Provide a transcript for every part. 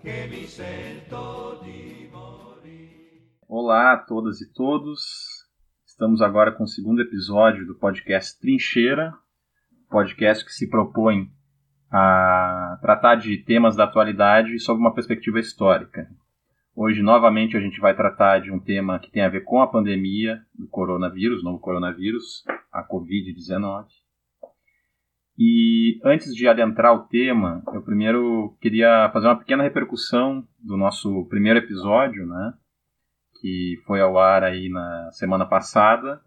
Che mi sento di morire. Olá a todas e todos. Estamos agora com o segundo episódio do podcast Trincheira, podcast que se propõe a tratar de temas da atualidade sob uma perspectiva histórica. Hoje, novamente, a gente vai tratar de um tema que tem a ver com a pandemia do coronavírus, novo coronavírus, a Covid-19. E antes de adentrar o tema, eu primeiro queria fazer uma pequena repercussão do nosso primeiro episódio, né? Que foi ao ar aí na semana passada.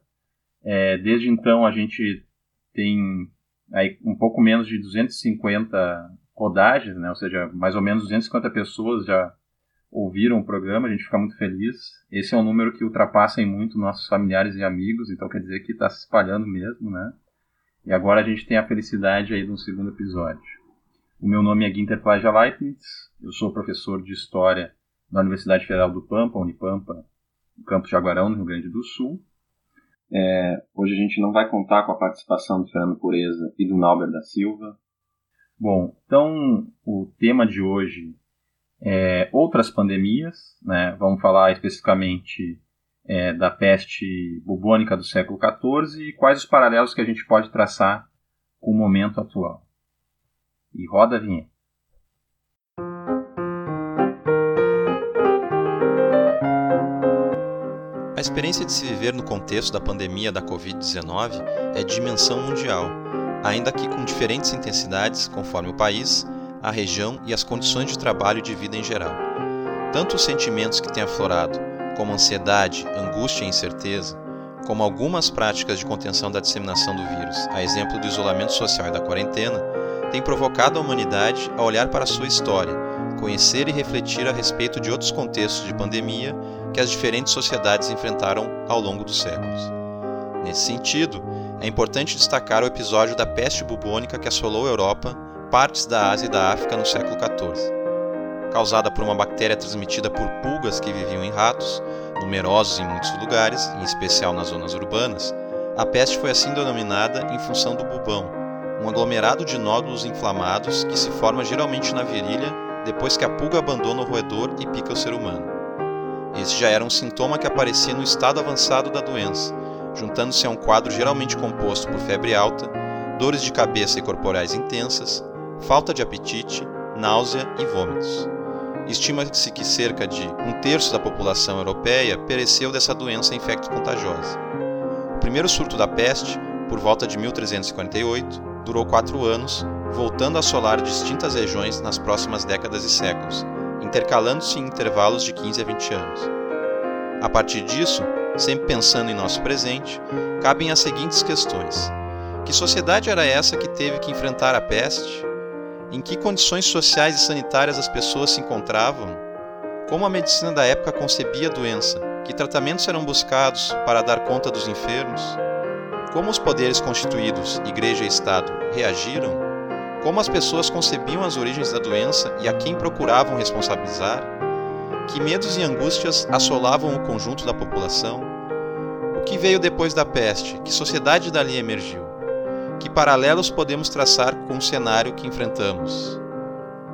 É, desde então a gente tem aí um pouco menos de 250 rodagens, né? Ou seja, mais ou menos 250 pessoas já ouviram o programa, a gente fica muito feliz. Esse é um número que ultrapassa em muito nossos familiares e amigos, então quer dizer que está se espalhando mesmo, né? E agora a gente tem a felicidade aí de um segundo episódio. O meu nome é Guinter Plaja Leibniz, eu sou professor de História da Universidade Federal do Pampa, Unipampa, no campus Jaguarão, no Rio Grande do Sul. É, hoje a gente não vai contar com a participação do Fernando Pureza e do Nauber da Silva. Bom, então o tema de hoje é outras pandemias, né? Vamos falar especificamente é, da peste bubônica do século XIV e quais os paralelos que a gente pode traçar com o momento atual. E roda a vinheta. A experiência de se viver no contexto da pandemia da Covid-19 é de dimensão mundial, ainda que com diferentes intensidades conforme o país, a região e as condições de trabalho e de vida em geral. Tanto os sentimentos que têm aflorado como ansiedade, angústia e incerteza, como algumas práticas de contenção da disseminação do vírus, a exemplo do isolamento social e da quarentena, têm provocado a humanidade a olhar para a sua história, conhecer e refletir a respeito de outros contextos de pandemia que as diferentes sociedades enfrentaram ao longo dos séculos. Nesse sentido, é importante destacar o episódio da peste bubônica que assolou a Europa, partes da Ásia e da África no século XIV causada por uma bactéria transmitida por pulgas que viviam em ratos, numerosos em muitos lugares, em especial nas zonas urbanas, a peste foi assim denominada em função do bubão, um aglomerado de nódulos inflamados que se forma geralmente na virilha depois que a pulga abandona o roedor e pica o ser humano. Esse já era um sintoma que aparecia no estado avançado da doença, juntando-se a um quadro geralmente composto por febre alta, dores de cabeça e corporais intensas, falta de apetite, náusea e vômitos. Estima-se que cerca de um terço da população europeia pereceu dessa doença infecto-contagiosa. O primeiro surto da peste, por volta de 1348, durou quatro anos, voltando a assolar distintas regiões nas próximas décadas e séculos, intercalando-se em intervalos de 15 a 20 anos. A partir disso, sempre pensando em nosso presente, cabem as seguintes questões: Que sociedade era essa que teve que enfrentar a peste? Em que condições sociais e sanitárias as pessoas se encontravam, como a medicina da época concebia a doença, que tratamentos eram buscados para dar conta dos enfermos, como os poderes constituídos, Igreja e Estado, reagiram, como as pessoas concebiam as origens da doença e a quem procuravam responsabilizar, que medos e angústias assolavam o conjunto da população, o que veio depois da peste, que sociedade dali emergiu que paralelos podemos traçar com o cenário que enfrentamos.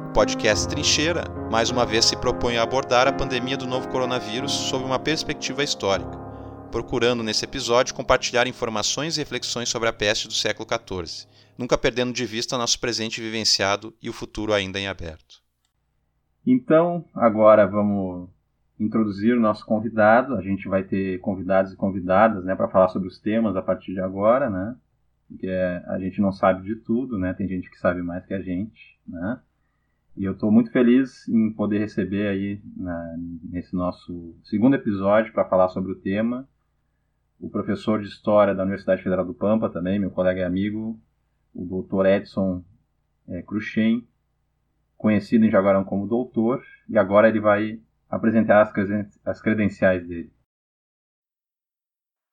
O podcast Trincheira, mais uma vez, se propõe a abordar a pandemia do novo coronavírus sob uma perspectiva histórica, procurando nesse episódio compartilhar informações e reflexões sobre a peste do século XIV, nunca perdendo de vista nosso presente vivenciado e o futuro ainda em aberto. Então, agora vamos introduzir o nosso convidado. A gente vai ter convidados e convidadas né, para falar sobre os temas a partir de agora, né? Porque a gente não sabe de tudo, né? Tem gente que sabe mais que a gente, né? E eu estou muito feliz em poder receber aí na, nesse nosso segundo episódio para falar sobre o tema o professor de História da Universidade Federal do Pampa também, meu colega e amigo, o Dr. Edson é, Cruxem, conhecido em Jaguarão como doutor, e agora ele vai apresentar as, creden as credenciais dele.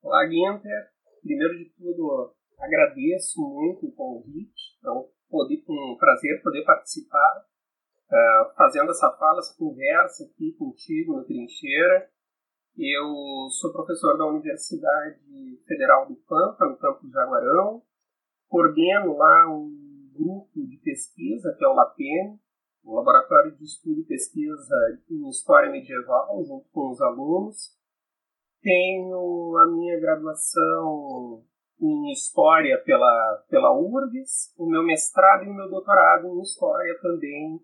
Olá, Guinter. Primeiro de tudo, agradeço muito o convite. Então, poder, um prazer poder participar, uh, fazendo essa fala, essa conversa aqui contigo no Trincheira. Eu sou professor da Universidade Federal do Pampa, no campus Jaguarão. Coordeno lá um grupo de pesquisa, que é o LAPEN, o Laboratório de Estudo e Pesquisa em História Medieval, junto com os alunos. Tenho a minha graduação em História pela, pela URGS, o meu mestrado e o meu doutorado em História também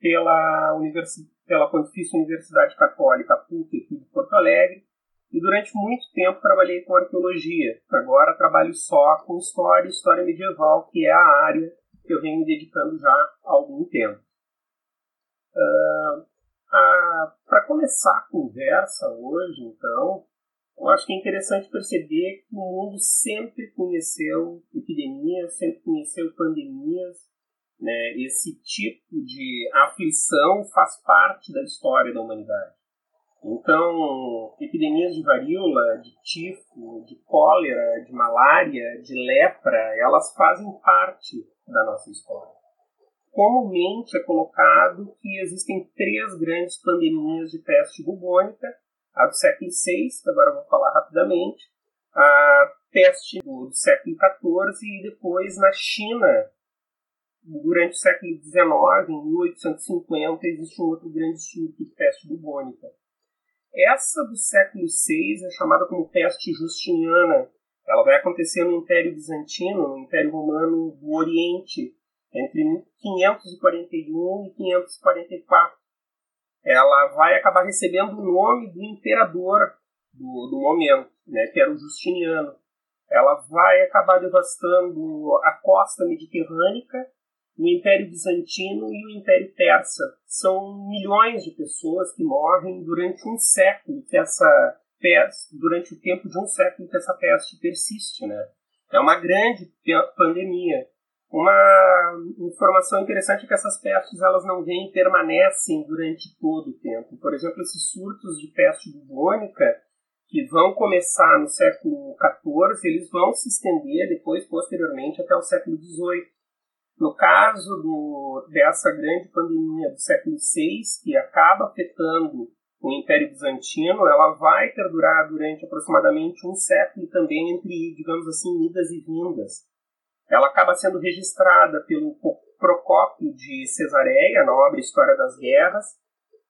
pela, Universi pela Pontifícia Universidade Católica PUC aqui de Porto Alegre, e durante muito tempo trabalhei com arqueologia. Agora trabalho só com história história medieval, que é a área que eu venho me dedicando já há algum tempo. Uh, Para começar a conversa hoje, então, eu acho que é interessante perceber que o mundo sempre conheceu epidemias, sempre conheceu pandemias, né? Esse tipo de aflição faz parte da história da humanidade. Então, epidemias de varíola, de tifo, de cólera, de malária, de lepra, elas fazem parte da nossa história. Comumente é colocado que existem três grandes pandemias de peste bubônica, a do século VI, agora vou falar rapidamente, a peste do, do século XIV e depois na China, durante o século XIX, em 1850, existe um outro grande surto de peste bubônica. Essa do século VI é chamada como peste justiniana. Ela vai acontecer no Império Bizantino, no Império Romano do Oriente, entre 541 e 544. Ela vai acabar recebendo o nome do imperador do, do momento, né, que era o Justiniano. Ela vai acabar devastando a costa mediterrânea o Império Bizantino e o Império Persa. São milhões de pessoas que morrem durante um século que essa peste, durante o tempo de um século que essa peste persiste, né? É uma grande pandemia. Uma informação interessante é que essas pestes elas não vêm e permanecem durante todo o tempo. Por exemplo, esses surtos de peste bubônica que vão começar no século XIV, eles vão se estender depois, posteriormente, até o século XVIII. No caso do, dessa grande pandemia do século VI, que acaba afetando o Império Bizantino, ela vai perdurar durante aproximadamente um século também entre, digamos assim, idas e vindas. Ela acaba sendo registrada pelo Procópio de Cesareia, na obra História das Guerras,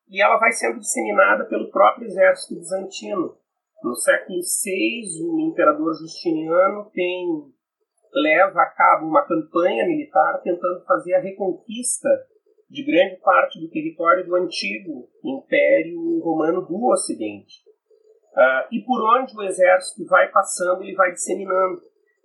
e ela vai sendo disseminada pelo próprio exército bizantino. No século VI, o imperador Justiniano tem leva a cabo uma campanha militar tentando fazer a reconquista de grande parte do território do antigo Império Romano do Ocidente. Uh, e por onde o exército vai passando, ele vai disseminando.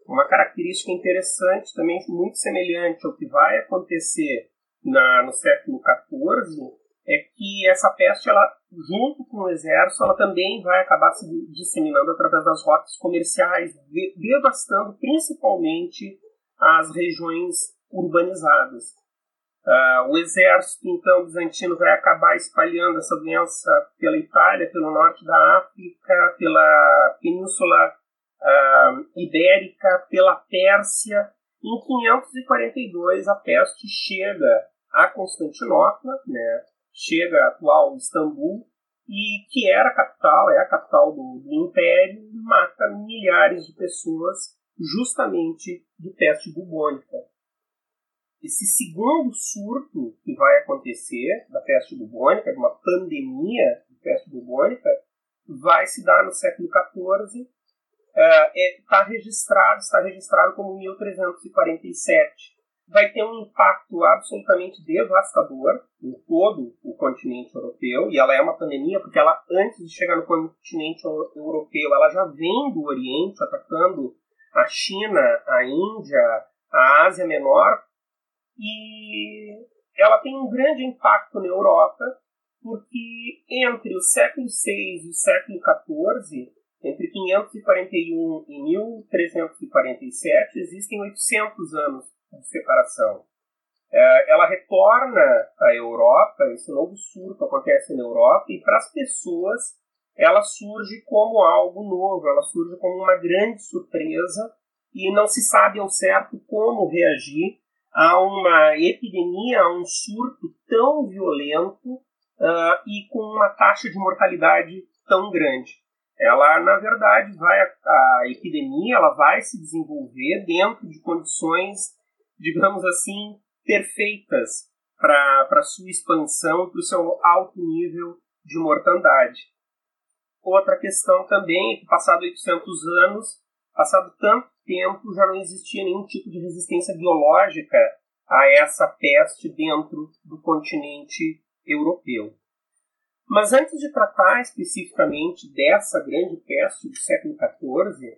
Uma característica interessante, também muito semelhante ao que vai acontecer na, no século XIV, é que essa peste, ela, junto com o exército, ela também vai acabar se disseminando através das rotas comerciais, devastando principalmente as regiões urbanizadas. Uh, o exército, então, bizantino vai acabar espalhando essa doença pela Itália, pelo norte da África, pela Península uh, Ibérica, pela Pérsia. Em 542, a peste chega a Constantinopla, né, chega a atual Istambul, e que era a capital, é a capital do, do império, e mata milhares de pessoas justamente de peste bubônica. Esse segundo surto que vai acontecer da peste bubônica, de uma pandemia de peste bubônica, vai se dar no século XIV. Está é, tá registrado, está registrado como 1347 vai ter um impacto absolutamente devastador em todo o continente europeu, e ela é uma pandemia porque ela, antes de chegar no continente europeu, ela já vem do Oriente, atacando a China, a Índia, a Ásia Menor, e ela tem um grande impacto na Europa, porque entre o século VI e o século XIV, entre 541 e 1347, existem 800 anos de separação. é, ela retorna à Europa, esse novo surto acontece na Europa, e para as pessoas ela surge como algo novo, ela surge como uma grande surpresa e não se sabe ao certo como reagir a uma epidemia, a um surto tão violento uh, e com uma taxa de mortalidade tão grande. Ela, na verdade, vai a, epidemia, ela vai se desenvolver dentro de condições, digamos assim, perfeitas para sua expansão, para o seu alto nível de mortandade. Outra questão também é que, passado 800 anos, passado tanto tempo, já não existia nenhum tipo de resistência biológica a essa peste dentro do continente europeu. Mas antes de tratar especificamente dessa grande peste do século XIV,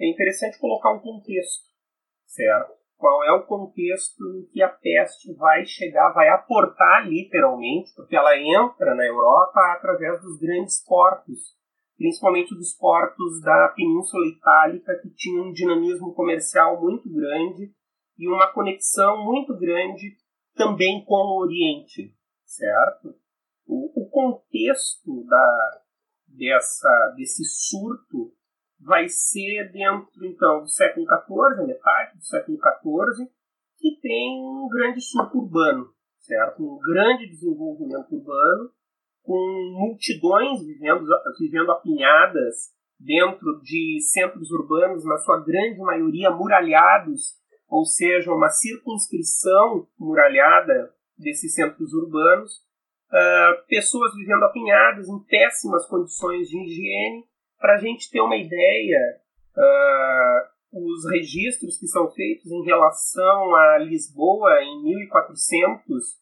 é interessante colocar um contexto, certo? qual é o contexto em que a peste vai chegar, vai aportar literalmente, porque ela entra na Europa através dos grandes portos, principalmente dos portos da Península Itálica, que tinham um dinamismo comercial muito grande e uma conexão muito grande também com o Oriente, certo? O, o contexto da, dessa, desse surto vai ser dentro então do século XIV, metade do século XIV, que tem um grande surto urbano, certo? Um grande desenvolvimento urbano, com multidões vivendo, vivendo apinhadas dentro de centros urbanos, na sua grande maioria muralhados, ou seja, uma circunscrição muralhada desses centros urbanos, uh, pessoas vivendo apinhadas em péssimas condições de higiene, para a gente ter uma ideia, uh, os registros que são feitos em relação a Lisboa em 1400 uh,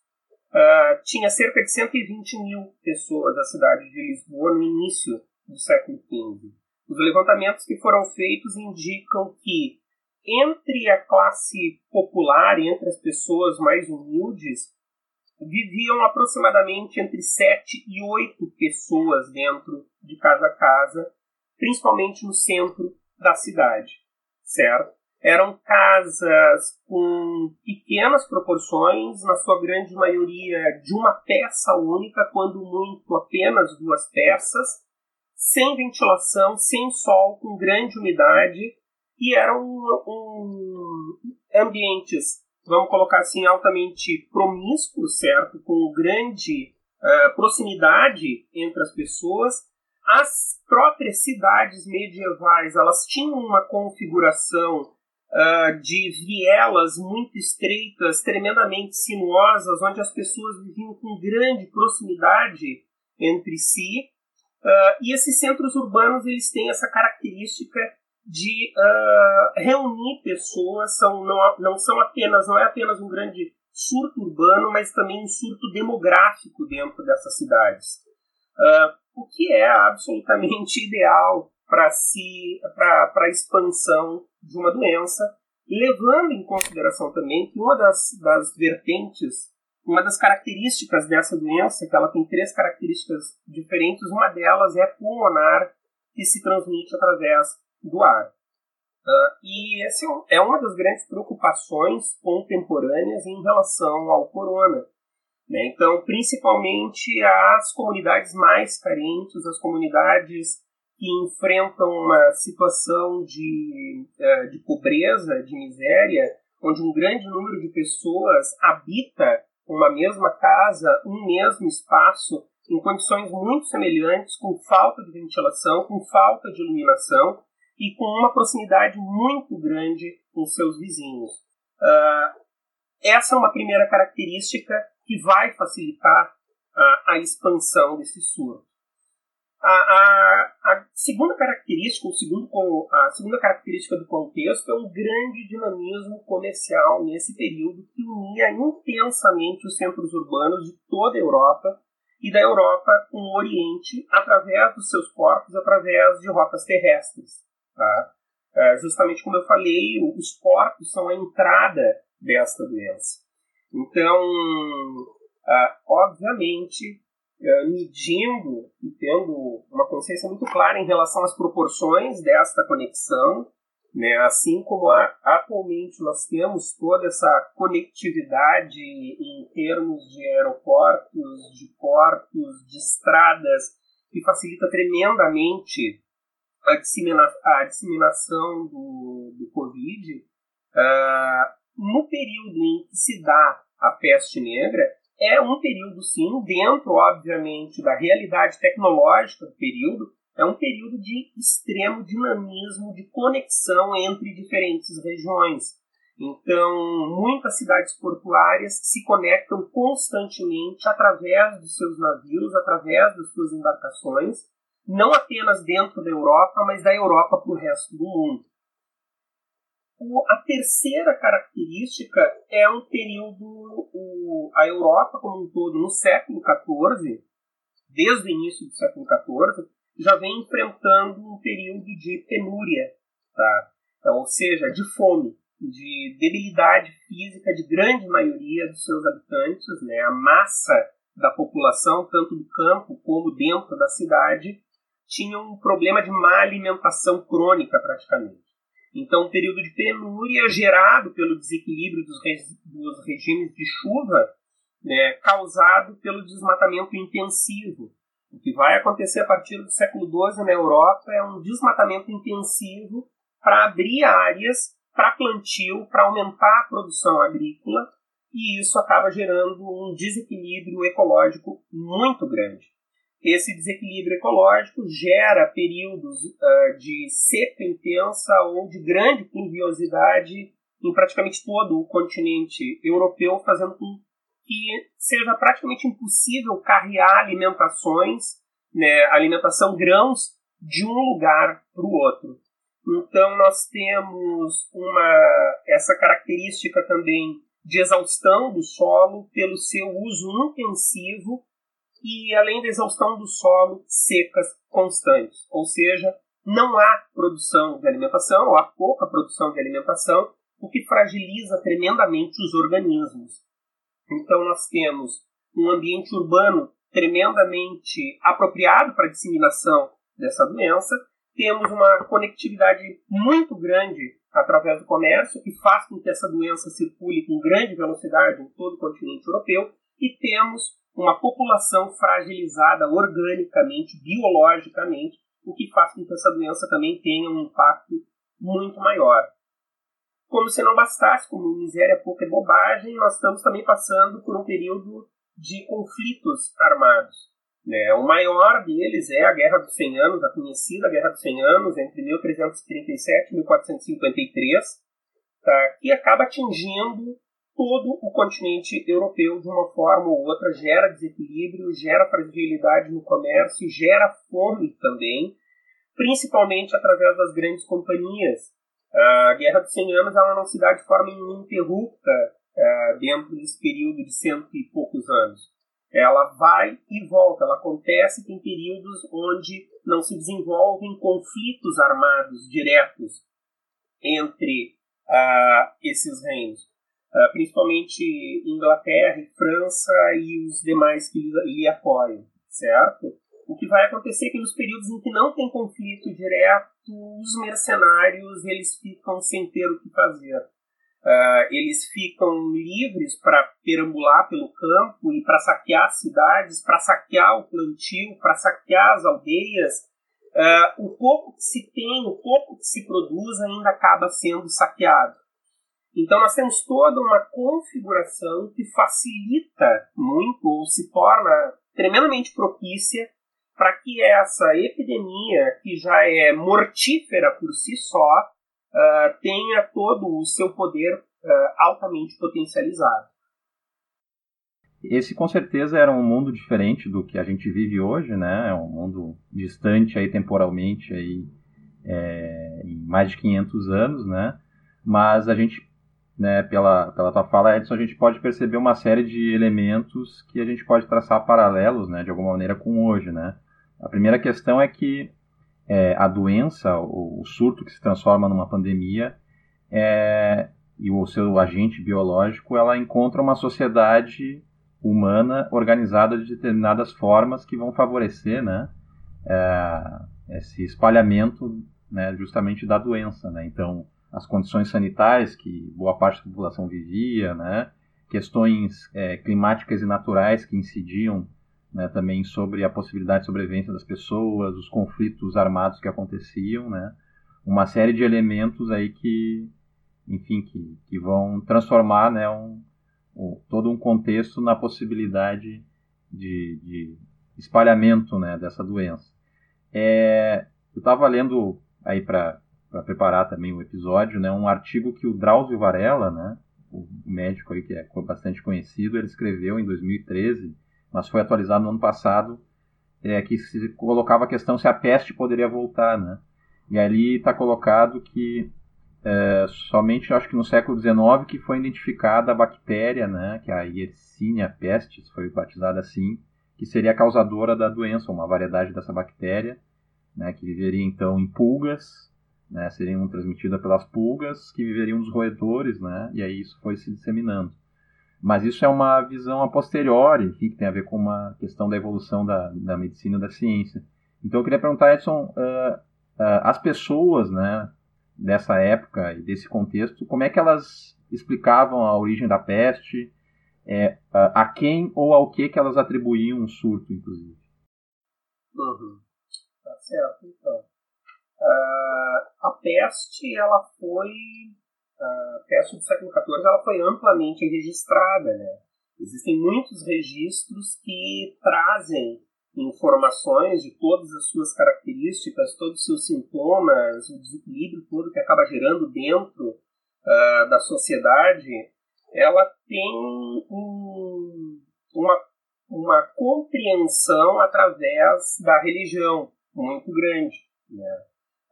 ah, tinha cerca de 120 mil pessoas da cidade de Lisboa no início do século XV. Os levantamentos que foram feitos indicam que entre a classe popular, entre as pessoas mais humildes, viviam aproximadamente entre 7 e 8 pessoas dentro de cada casa principalmente no centro da cidade, certo? Eram casas com pequenas proporções, na sua grande maioria de uma peça única, quando muito apenas duas peças, sem ventilação, sem sol, com grande umidade, e eram um, ambientes, vamos colocar assim, altamente promíscuos, certo? Com grande uh, proximidade entre as pessoas, as próprias cidades medievais elas tinham uma configuração uh, de vielas muito estreitas, tremendamente sinuosas, onde as pessoas viviam com grande proximidade entre si. Uh, e esses centros urbanos eles têm essa característica de uh, reunir pessoas, são, não, não são apenas, não é apenas um grande surto urbano, mas também um surto demográfico dentro dessas cidades. Uh, o que é absolutamente ideal para si, a expansão de uma doença, levando em consideração também que uma das, das vertentes, uma das características dessa doença, que ela tem três características diferentes, uma delas é pulmonar, que se transmite através do ar. Uh, e essa é, é uma das grandes preocupações contemporâneas em relação ao corona, né? Então, principalmente as comunidades mais carentes, as comunidades que enfrentam uma situação de, eh, de pobreza, de miséria, onde um grande número de pessoas habita uma mesma casa, um mesmo espaço, em condições muito semelhantes, com falta de ventilação, com falta de iluminação e com uma proximidade muito grande com seus vizinhos. Uh, essa é uma primeira característica que vai facilitar a, a expansão desse surto. A, a, a, segunda característica, o segundo, a segunda característica do contexto é um grande dinamismo comercial nesse período que unia intensamente os centros urbanos de toda a Europa e da Europa com o Oriente através dos seus portos, através de rotas terrestres. Tá? É, justamente como eu falei, os portos são a entrada desta doença. Então, ah, obviamente, ah, medindo e tendo uma consciência muito clara em relação às proporções desta conexão Né? Assim como a, atualmente nós temos toda essa conectividade em termos de aeroportos, de portos, de estradas, que facilita tremendamente a, dissemina, a disseminação do, do Covid, uh, no período em que se dá a peste negra, é um período, sim, dentro, obviamente, da realidade tecnológica do período, é um período de extremo dinamismo, de conexão entre diferentes regiões. Então, muitas cidades portuárias se conectam constantemente através dos seus navios, através das suas embarcações, não apenas dentro da Europa, mas da Europa para o resto do mundo. O, a terceira característica é um período, o, a Europa como um todo, no século XIV, desde o início do século XIV, já vem enfrentando um período de penúria, tá? Então, ou seja, de fome, de debilidade física de grande maioria dos seus habitantes, né? A massa da população, tanto do campo como dentro da cidade, tinha um problema de má alimentação crônica praticamente. Então, um período de penúria gerado pelo desequilíbrio dos, dos regimes de chuva, né, causado pelo desmatamento intensivo, o que vai acontecer a partir do século XII na Europa é um desmatamento intensivo para abrir áreas para plantio, para aumentar a produção agrícola, e isso acaba gerando um desequilíbrio ecológico muito grande. Esse desequilíbrio ecológico gera períodos uh, de seca intensa ou de grande pluviosidade em praticamente todo o continente europeu, fazendo com que seja praticamente impossível carrear alimentações, né, alimentação grãos, de um lugar para o outro. Então nós temos uma essa característica também de exaustão do solo pelo seu uso intensivo e além da exaustão do solo, secas constantes, ou seja, não há produção de alimentação, ou há pouca produção de alimentação, o que fragiliza tremendamente os organismos. Então nós temos um ambiente urbano tremendamente apropriado para a disseminação dessa doença, temos uma conectividade muito grande através do comércio, que faz com que essa doença circule com grande velocidade em todo o continente europeu, e temos uma população fragilizada organicamente, biologicamente, o que faz com que essa doença também tenha um impacto muito maior. Como se não bastasse, como miséria, pouca e bobagem, nós estamos também passando por um período de conflitos armados. Né? O maior deles é a Guerra dos 100 Anos, a conhecida Guerra dos 100 Anos, entre 1337 e 1453, tá? que acaba atingindo todo o continente europeu de uma forma ou outra, gera desequilíbrio, gera fragilidade no comércio, gera fome também, principalmente através das grandes companhias, a Guerra dos 100 Anos ela não se dá de forma ininterrupta uh, dentro desse período de cento e poucos anos. Ela vai e volta, ela acontece em períodos onde não se desenvolvem conflitos armados diretos entre uh, esses reinos. Uh, principalmente Inglaterra França e os demais que lhe, lhe apoiam, certo? O que vai acontecer é que nos períodos em que não tem conflito direto, os mercenários eles ficam sem ter o que fazer. Uh, eles ficam livres para perambular pelo campo e para saquear cidades, para saquear o plantio, para saquear as aldeias. Uh, o pouco que se tem, o pouco que se produz ainda acaba sendo saqueado. Então nós temos toda uma configuração que facilita muito ou se torna tremendamente propícia para que essa epidemia, que já é mortífera por si só, uh, tenha todo o seu poder uh, altamente potencializado. Esse com certeza era um mundo diferente do que a gente vive hoje, né? É um mundo distante aí temporalmente aí é, em mais de 500 anos, né? Mas a gente, né, pela, pela tua fala, Edson, a gente pode perceber uma série de elementos que a gente pode traçar paralelos, né, de alguma maneira com hoje, né? A primeira questão é que é, a doença, o, o, surto que se transforma numa pandemia, é, e o seu agente biológico, ela encontra uma sociedade humana organizada de determinadas formas que vão favorecer né, é, esse espalhamento né, justamente da doença. Né? Então, as condições sanitárias que boa parte da população vivia, né? questões é, climáticas e naturais que incidiam né, também sobre a possibilidade de sobrevivência das pessoas, os conflitos armados que aconteciam, né? uma série de elementos aí que, enfim, que, que vão transformar né, um, um, todo um contexto na possibilidade de, de espalhamento né, dessa doença. É, eu estava lendo aí para preparar também o episódio, né, um artigo que o Drauzio Varela, né, o médico aí que é bastante conhecido, ele escreveu em 2013, mas foi atualizado no ano passado, é, que se colocava a questão se a peste poderia voltar, né? E ali está colocado que é, somente, acho que no século XIX, que foi identificada a bactéria, né, que é a Yersinia pestis, foi batizada assim, que seria causadora da doença, uma variedade dessa bactéria, né, que viveria então em pulgas, né, seriam transmitidas pelas pulgas que viveriam nos roedores, né, e aí isso foi se disseminando. Mas isso é uma visão a posteriori, enfim, que tem a ver com uma questão da evolução da, da medicina e da ciência. Então eu queria perguntar, Edson, uh, uh, as pessoas né, dessa época e desse contexto, como é que elas explicavam a origem da peste, é, a, quem ou ao que que elas atribuíam um surto, inclusive? Uhum. Tá certo, então. Uh, a peste, ela foi. A peste do século XIV, ela foi amplamente registrada, né? Existem muitos registros que trazem informações de todas as suas características, todos os seus sintomas, o desequilíbrio todo que acaba gerando dentro uh, da sociedade, ela tem um, uma, uma compreensão através da religião muito grande. Né?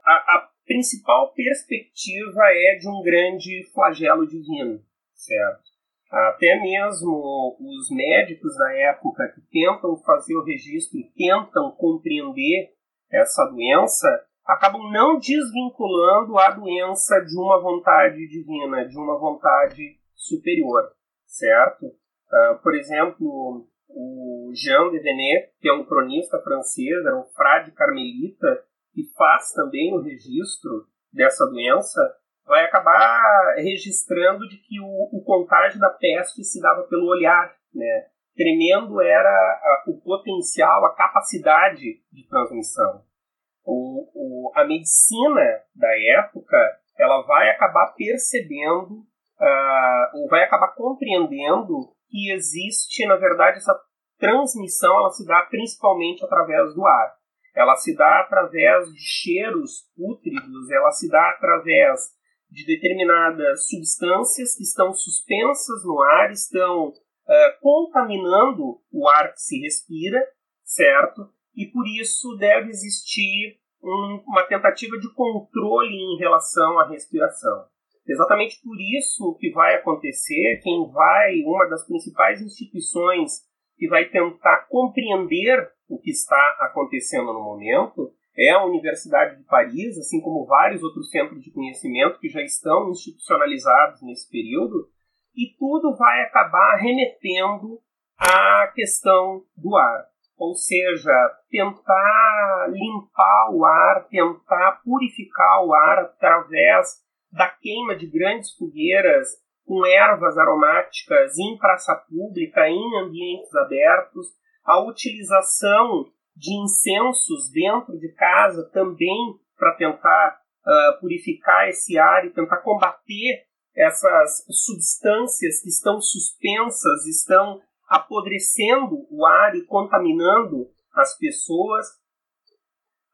A, a principal perspectiva é de um grande flagelo divino, certo? Até mesmo os médicos da época que tentam fazer o registro e tentam compreender essa doença acabam não desvinculando a doença de uma vontade divina, de uma vontade superior, certo? Uh, por exemplo, o Jean de Venet, que é um cronista francês, era um frade carmelita, que faz também o registro dessa doença, vai acabar registrando de que o, o contágio da peste se dava pelo olhar, né? Tremendo era a, o potencial, a capacidade de transmissão. O, o, a medicina da época ela vai acabar percebendo, uh, ou vai acabar compreendendo que existe, na verdade, essa transmissão ela se dá principalmente através do ar. Ela se dá através de cheiros pútridos, ela se dá através de determinadas substâncias que estão suspensas no ar, estão uh, contaminando o ar que se respira, certo? E por isso deve existir um, uma tentativa de controle em relação à respiração. Exatamente por isso que vai acontecer, quem vai, uma das principais instituições que vai tentar compreender o que está acontecendo no momento, é a Universidade de Paris, assim como vários outros centros de conhecimento que já estão institucionalizados nesse período, e tudo vai acabar remetendo à questão do ar. Ou seja, tentar limpar o ar, tentar purificar o ar através da queima de grandes fogueiras com ervas aromáticas em praça pública, em ambientes abertos, a utilização de incensos dentro de casa também para tentar uh, purificar esse ar e tentar combater essas substâncias que estão suspensas, estão apodrecendo o ar e contaminando as pessoas.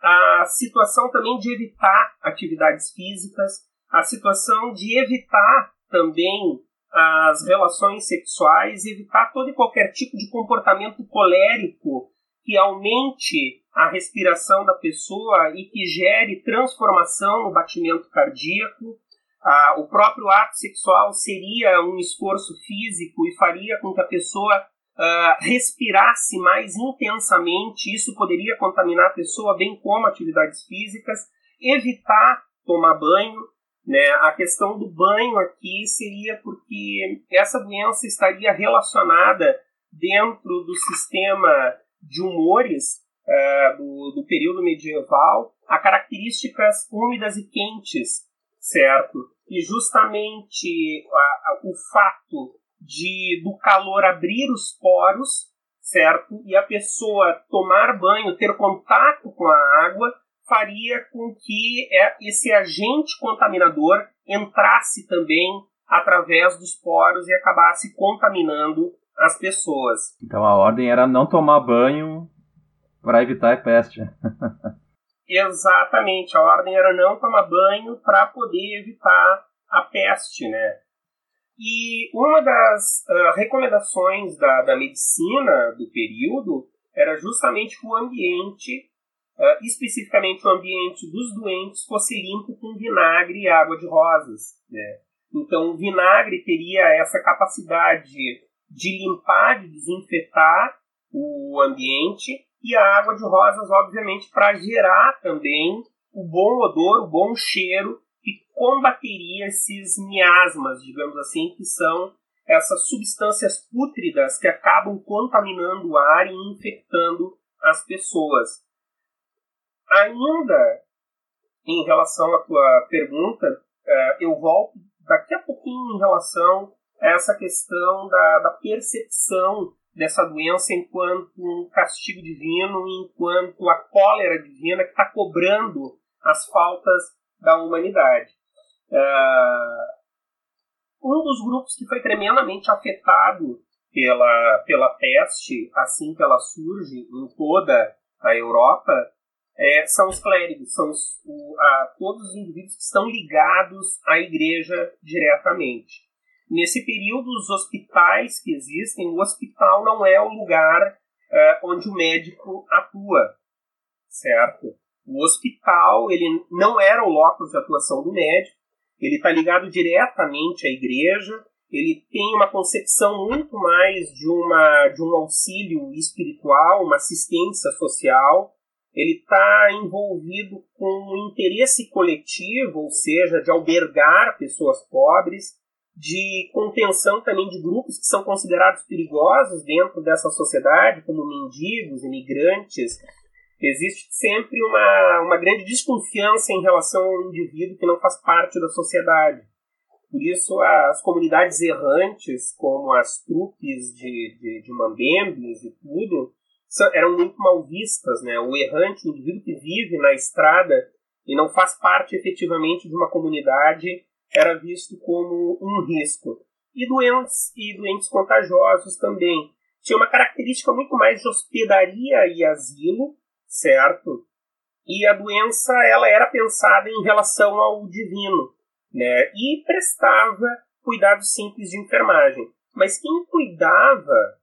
A situação também de evitar atividades físicas, a situação de evitar também as relações sexuais, evitar todo e qualquer tipo de comportamento colérico que aumente a respiração da pessoa e que gere transformação no batimento cardíaco. Ah, o próprio ato sexual seria um esforço físico e faria com que a pessoa ah, respirasse mais intensamente. Isso poderia contaminar a pessoa, bem como atividades físicas. Evitar tomar banho. Né? A questão do banho aqui seria porque essa doença estaria relacionada dentro do sistema de humores uh, do, do período medieval a características úmidas e quentes, certo? E justamente a, a, o fato de do calor abrir os poros, certo? E a pessoa tomar banho, ter contato com a água, faria com que é, esse agente contaminador entrasse também através dos poros e acabasse contaminando as pessoas. Então a ordem era não tomar banho para evitar a peste. Exatamente, a ordem era não tomar banho para poder evitar a peste, né? E uma das uh, recomendações da, da medicina do período era justamente que o ambiente, uh, especificamente o ambiente dos doentes, fosse limpo com vinagre e água de rosas. Né? Então, o vinagre teria essa capacidade de limpar, de desinfetar o ambiente, e a água de rosas, obviamente, para gerar também o bom odor, o bom cheiro que combateria esses miasmas, digamos assim, que são essas substâncias pútridas que acabam contaminando o ar e infectando as pessoas. Ainda em relação à tua pergunta, é, eu volto daqui a pouquinho em relação a essa questão da, da percepção dessa doença enquanto um castigo divino, enquanto a cólera divina que está cobrando as faltas da humanidade. Uh, um dos grupos que foi tremendamente afetado pela, pela peste, assim que ela surge em toda a Europa, é, são os clérigos, são os, o, a, todos os indivíduos que estão ligados à igreja diretamente. Nesse período, os hospitais que existem, o hospital não é o lugar uh, onde o médico atua, certo? O hospital ele não era o locus de atuação do médico, ele está ligado diretamente à igreja, ele tem uma concepção muito mais de, uma, de um auxílio espiritual, uma assistência social, ele está envolvido com um interesse coletivo, ou seja, de albergar pessoas pobres, de contenção também de grupos que são considerados perigosos dentro dessa sociedade, como mendigos, imigrantes. Existe sempre uma, uma grande desconfiança em relação ao indivíduo que não faz parte da sociedade. Por isso, as comunidades errantes, como as trupes de, de, de mambembes e tudo, eram muito mal vistas. Né? O errante, o indivíduo que vive na estrada e não faz parte efetivamente de uma comunidade, era visto como um risco. E doentes, e doentes contagiosos também. Tinha uma característica muito mais de hospedaria e asilo, certo? E a doença ela era pensada em relação ao divino, né? E prestava cuidados simples de enfermagem. Mas quem cuidava,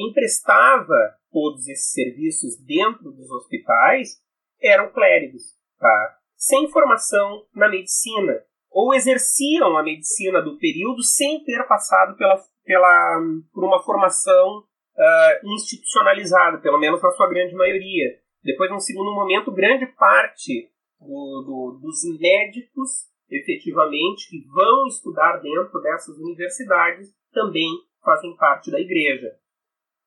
quem prestava todos esses serviços dentro dos hospitais eram clérigos, tá? Sem formação na medicina, ou exerciam a medicina do período sem ter passado pela, pela, por uma formação uh, institucionalizada, pelo menos na sua grande maioria. Depois, num segundo momento, grande parte do, do, dos médicos, efetivamente, que vão estudar dentro dessas universidades, também fazem parte da igreja.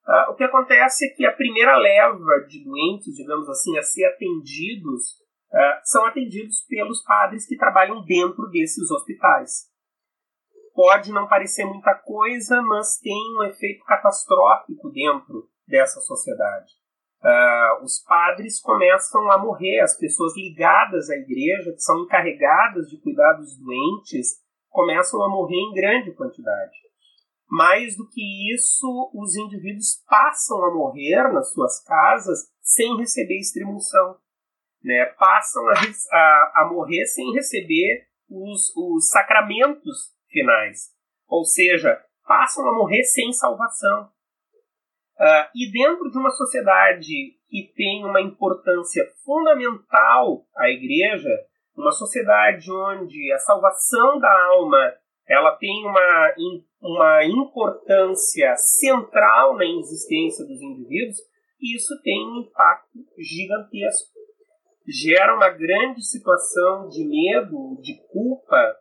Uh, o que acontece é que a primeira leva de doentes, digamos assim, a ser atendidos uh, são atendidos pelos padres que trabalham dentro desses hospitais. Pode não parecer muita coisa, mas tem um efeito catastrófico dentro dessa sociedade. Uh, os padres começam a morrer, as pessoas ligadas à igreja, que são encarregadas de cuidar dos doentes, começam a morrer em grande quantidade. Mais do que isso, os indivíduos passam a morrer nas suas casas sem receber extremunção né, passam a, a, a morrer sem receber os, os sacramentos finais. Ou seja, passam a morrer sem salvação. Uh, e dentro de uma sociedade que tem uma importância fundamental à igreja, uma sociedade onde a salvação da alma ela tem uma, uma importância central na existência dos indivíduos, isso tem um impacto gigantesco gera uma grande situação de medo, de culpa,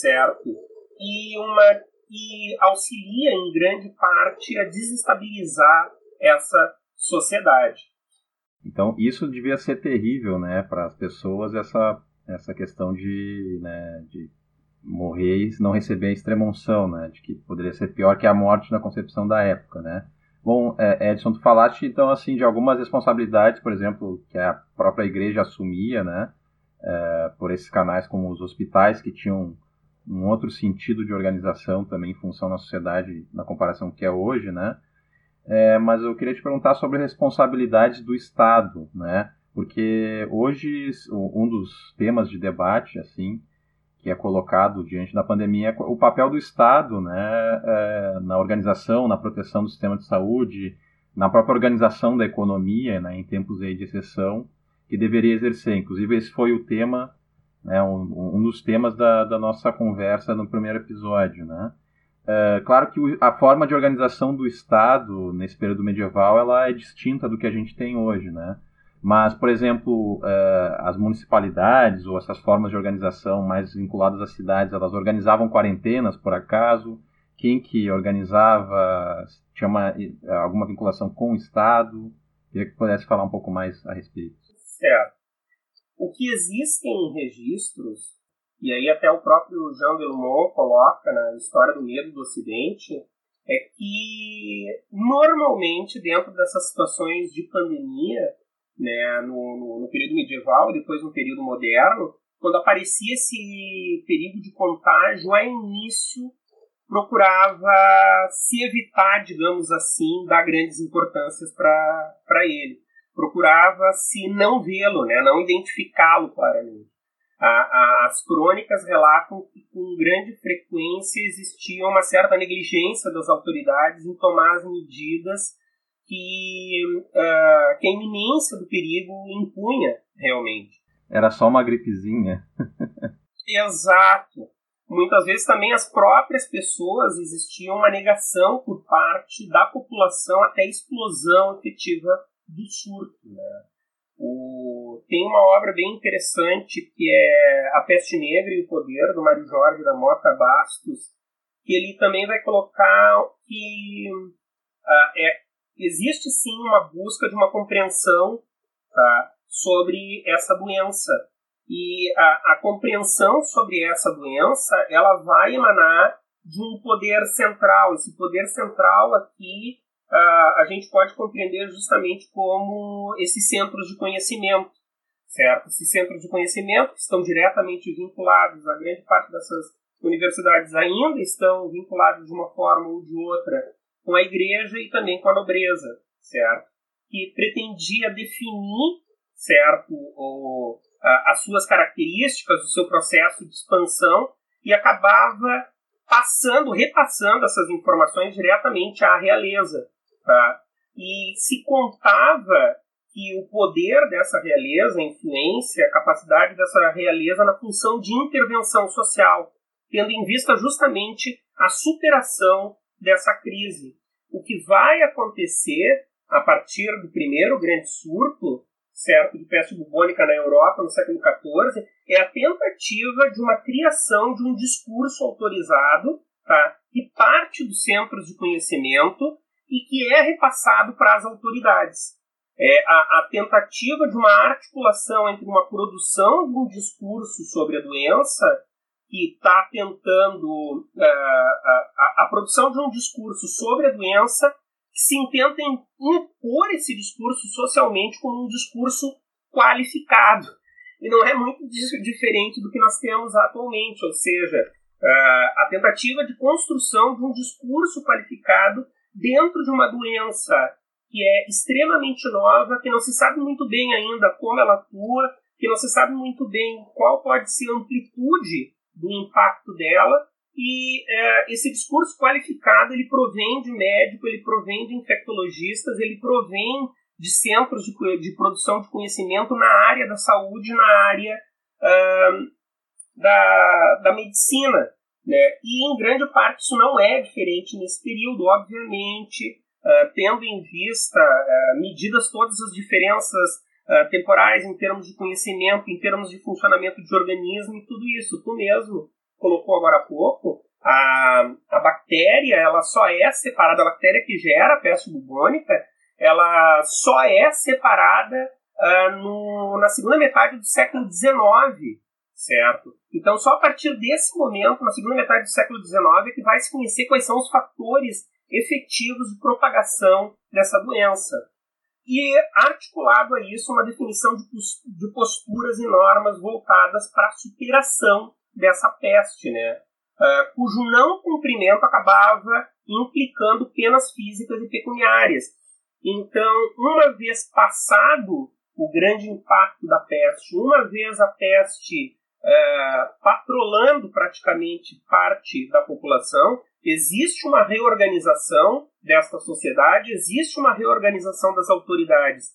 certo? E uma e auxilia em grande parte a desestabilizar essa sociedade. Então isso devia ser terrível, né, para as pessoas essa essa questão de, né, de morrer e não receber a extremunção, né, de que poderia ser pior que a morte na concepção da época, né. Bom, é, Edson, tu falaste então assim de algumas responsabilidades, por exemplo, que a própria igreja assumia, né, é, por esses canais como os hospitais que tinham um outro sentido de organização também em função da sociedade na comparação que é hoje, né? É, mas eu queria te perguntar sobre responsabilidades do Estado, né? Porque hoje um dos temas de debate, assim, que é colocado diante da pandemia é o papel do Estado, né? É, na organização, na proteção do sistema de saúde, na própria organização da economia, né? Em tempos de exceção, que deveria exercer. Inclusive esse foi o tema, né? Um, um dos temas da, da nossa conversa no primeiro episódio, né? É, claro que a forma de organização do Estado nesse período medieval ela é distinta do que a gente tem hoje, né? Mas, por exemplo, é, as municipalidades ou essas formas de organização mais vinculadas às cidades, elas organizavam quarentenas, por acaso? Quem que organizava? Tinha uma, alguma vinculação com o Estado? Queria que pudesse falar um pouco mais a respeito. Certo. O que existem registros e aí até o próprio Jean Delmont coloca na História do Medo do Ocidente, é que normalmente dentro dessas situações de pandemia, né, no, no, no período medieval e depois no período moderno, quando aparecia esse perigo de contágio, a início procurava se evitar, digamos assim, dar grandes importâncias para ele. Procurava se não vê-lo, né, não identificá-lo claramente as crônicas relatam que com grande frequência existia uma certa negligência das autoridades em tomar as medidas que, uh, que a iminência do perigo impunha realmente. Era só uma gripezinha. Exato. Muitas vezes também as próprias pessoas existia uma negação por parte da população até a explosão efetiva do surto. Né? O, tem uma obra bem interessante que é A Peste Negra e o Poder, do Mário Jorge da Mota Bastos, que ele também vai colocar que uh, é, existe sim uma busca de uma compreensão tá, sobre essa doença. E a, a compreensão sobre essa doença ela vai emanar de um poder central. Esse poder central aqui uh, a gente pode compreender justamente como esses centros de conhecimento, certo? Esses centros de conhecimento que estão diretamente vinculados, a grande parte dessas universidades ainda estão vinculadas de uma forma ou de outra com a igreja e também com a nobreza, certo? Que pretendia definir, certo, o, a, as suas características, o seu processo de expansão e acabava passando, repassando essas informações diretamente à realeza, Tá? E se contava que o poder dessa realeza, a influência, a capacidade dessa realeza na função de intervenção social, tendo em vista justamente a superação dessa crise. O que vai acontecer a partir do primeiro grande surto, certo, de peste bubônica na Europa no século XIV, é a tentativa de uma criação de um discurso autorizado, tá, que parte dos centros de conhecimento e que é repassado para as autoridades. É a, a, tentativa de uma articulação entre uma produção de um discurso sobre a doença que está tentando uh, a, a, produção de um discurso sobre a doença se intenta impor esse discurso socialmente como um discurso qualificado. E não é muito diferente do que nós temos atualmente, ou seja, uh, a tentativa de construção de um discurso qualificado dentro de uma doença que é extremamente nova, que não se sabe muito bem ainda como ela atua, que não se sabe muito bem qual pode ser a amplitude do impacto dela, e é, esse discurso qualificado ele provém de médico, ele provém de infectologistas, ele provém de centros de, de produção de conhecimento na área da saúde, na área uh, da, da medicina. Né? E em grande parte isso não é diferente nesse período, obviamente, uh, tendo em vista uh, medidas todas as diferenças uh, temporais em termos de conhecimento, em termos de funcionamento de organismo e tudo isso. Tu mesmo colocou agora há pouco, a, a bactéria ela só é separada, a bactéria que gera a peste bubônica, ela só é separada no, na segunda metade do século XIX certo? Então, só a partir desse momento, na segunda metade do século XIX, é que vai se conhecer quais são os fatores efetivos de propagação dessa doença. E articulado a isso, uma definição de posturas e normas voltadas para a superação dessa peste, né? Uh, cujo não cumprimento acabava implicando penas físicas e pecuniárias. Então, uma vez passado o grande impacto da peste, uma vez a peste é, patrolando praticamente parte da população, existe uma reorganização desta sociedade, existe uma reorganização das autoridades,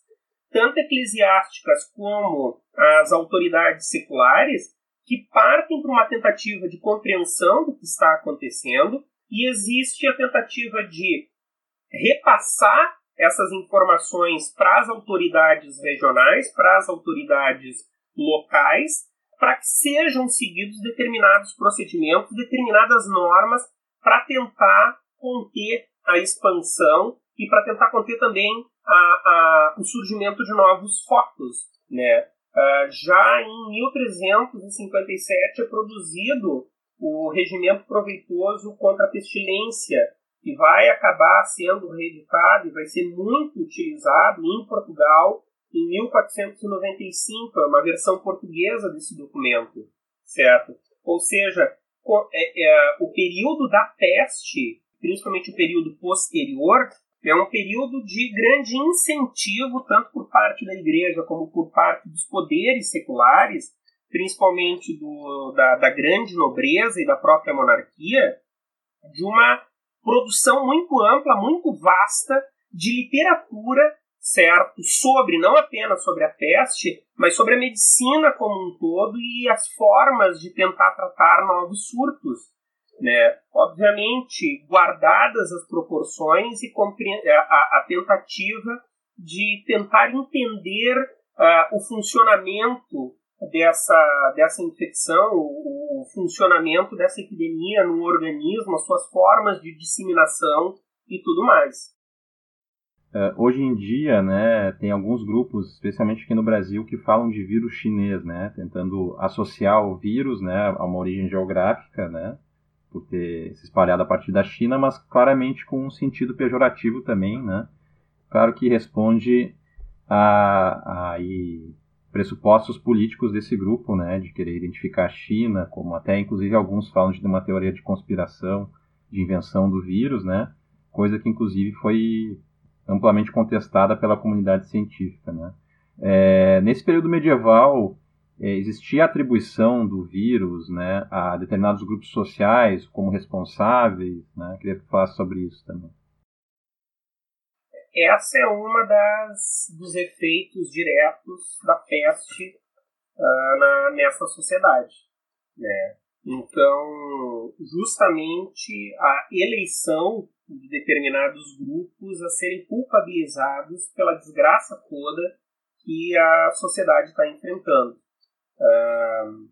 tanto eclesiásticas como as autoridades seculares, que partem para uma tentativa de compreensão do que está acontecendo, e existe a tentativa de repassar essas informações para as autoridades regionais, para as autoridades locais, para que sejam seguidos determinados procedimentos, determinadas normas para tentar conter a expansão e para tentar conter também a, a, o surgimento de novos focos. Né? Uh, já em 1357 é produzido o regimento proveitoso contra a pestilência, que vai acabar sendo reeditado e vai ser muito utilizado em Portugal em 1495, é uma versão portuguesa desse documento, certo? Ou seja, o período da peste, principalmente o período posterior, é um período de grande incentivo, tanto por parte da igreja como por parte dos poderes seculares, principalmente do, da, da grande nobreza e da própria monarquia, de uma produção muito ampla, muito vasta de literatura, certo? Sobre, não apenas sobre a peste, mas sobre a medicina como um todo e as formas de tentar tratar novos surtos. Né? Obviamente, guardadas as proporções e a, a, tentativa de tentar entender uh, o funcionamento dessa, dessa infecção, o, o, funcionamento dessa epidemia no organismo, as suas formas de disseminação e tudo mais. Uh, hoje em dia, né, tem alguns grupos, especialmente aqui no Brasil, que falam de vírus chinês, né, tentando associar o vírus, né, a uma origem geográfica, né, por ter se espalhado a partir da China, mas claramente com um sentido pejorativo também, né. Claro que responde a, a, pressupostos políticos desse grupo, né, de querer identificar a China, como até inclusive alguns falam de uma teoria de conspiração, de invenção do vírus, né, coisa que inclusive foi amplamente contestada pela comunidade científica, né. É, nesse período medieval é, existia a atribuição do vírus, né, a determinados grupos sociais como responsáveis, né, queria que falasse sobre isso também essa é uma das dos efeitos diretos da peste uh, na, nessa sociedade, né? Então, justamente a eleição de determinados grupos a serem culpabilizados pela desgraça toda que a sociedade está enfrentando. Uh,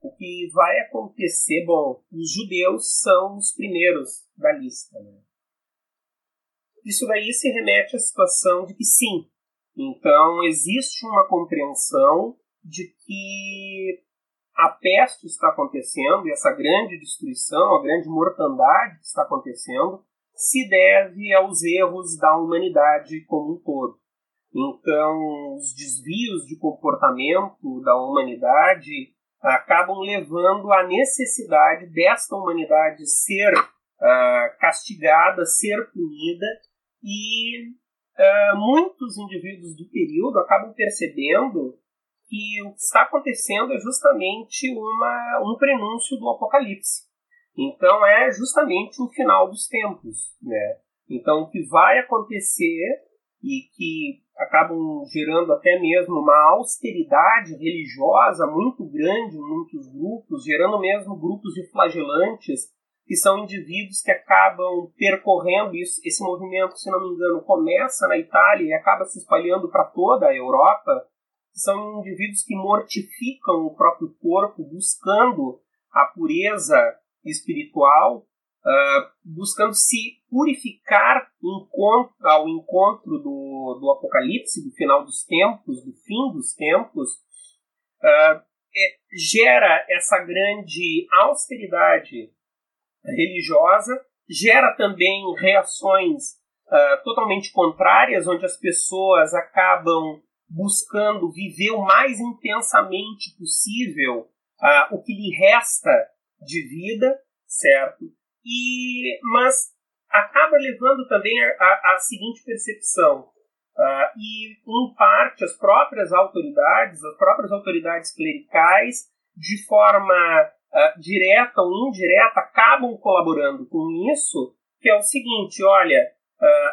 o que vai acontecer, bom, os judeus são os primeiros da lista, né? Isso daí se remete à situação de que sim, então existe uma compreensão de que a peste está acontecendo e essa grande destruição, a grande mortandade que está acontecendo, se deve aos erros da humanidade como um todo. Então, os desvios de comportamento da humanidade acabam levando à necessidade desta humanidade ser uh, castigada, ser punida e uh, muitos indivíduos do período acabam percebendo que o que está acontecendo é justamente uma, um prenúncio do Apocalipse. Então é justamente o final dos tempos. Né? Então o que vai acontecer e que acabam gerando até mesmo uma austeridade religiosa muito grande em muitos grupos, gerando mesmo grupos de flagelantes que são indivíduos que acabam percorrendo isso. Esse movimento, se não me engano, começa na Itália e acaba se espalhando para toda a Europa. São indivíduos que mortificam o próprio corpo, buscando a pureza espiritual, uh, buscando se purificar ao encontro do, do Apocalipse, do final dos tempos, do fim dos tempos. Uh, é, gera essa grande austeridade religiosa, gera também reações uh, totalmente contrárias, onde as pessoas acabam buscando viver o mais intensamente possível uh, o que lhe resta de vida, certo? E, mas acaba levando também a, a, a seguinte percepção. Uh, e, em parte, as próprias autoridades, as próprias autoridades clericais, de forma uh, direta ou indireta, acabam colaborando com isso, que é o seguinte, olha,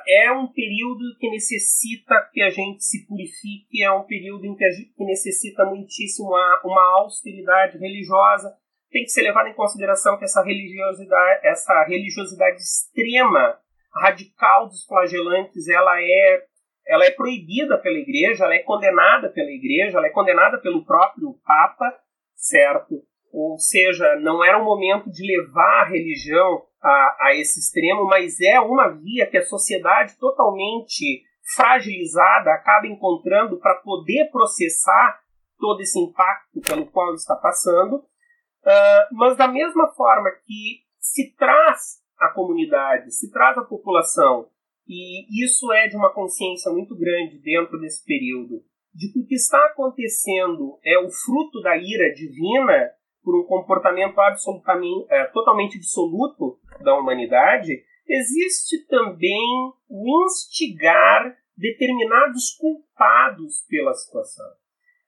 é um período que necessita que a gente se purifique, é um período em que, gente, que necessita muitíssimo uma, uma austeridade religiosa, tem que ser levado em consideração que essa religiosidade, essa religiosidade extrema, radical dos flagelantes, ela é, ela é proibida pela igreja, ela é condenada pela igreja, ela é condenada pelo próprio Papa, certo? Ou seja, não era o momento de levar a religião a, a esse extremo, mas é uma via que a sociedade totalmente fragilizada acaba encontrando para poder processar todo esse impacto pelo qual está passando. Uh, mas da mesma forma que se traz a comunidade, se traz a população, e isso é de uma consciência muito grande dentro desse período, de que o que está acontecendo é o fruto da ira divina por um comportamento absolutamente, é, totalmente dissoluto da humanidade, existe também o instigar determinados culpados pela situação.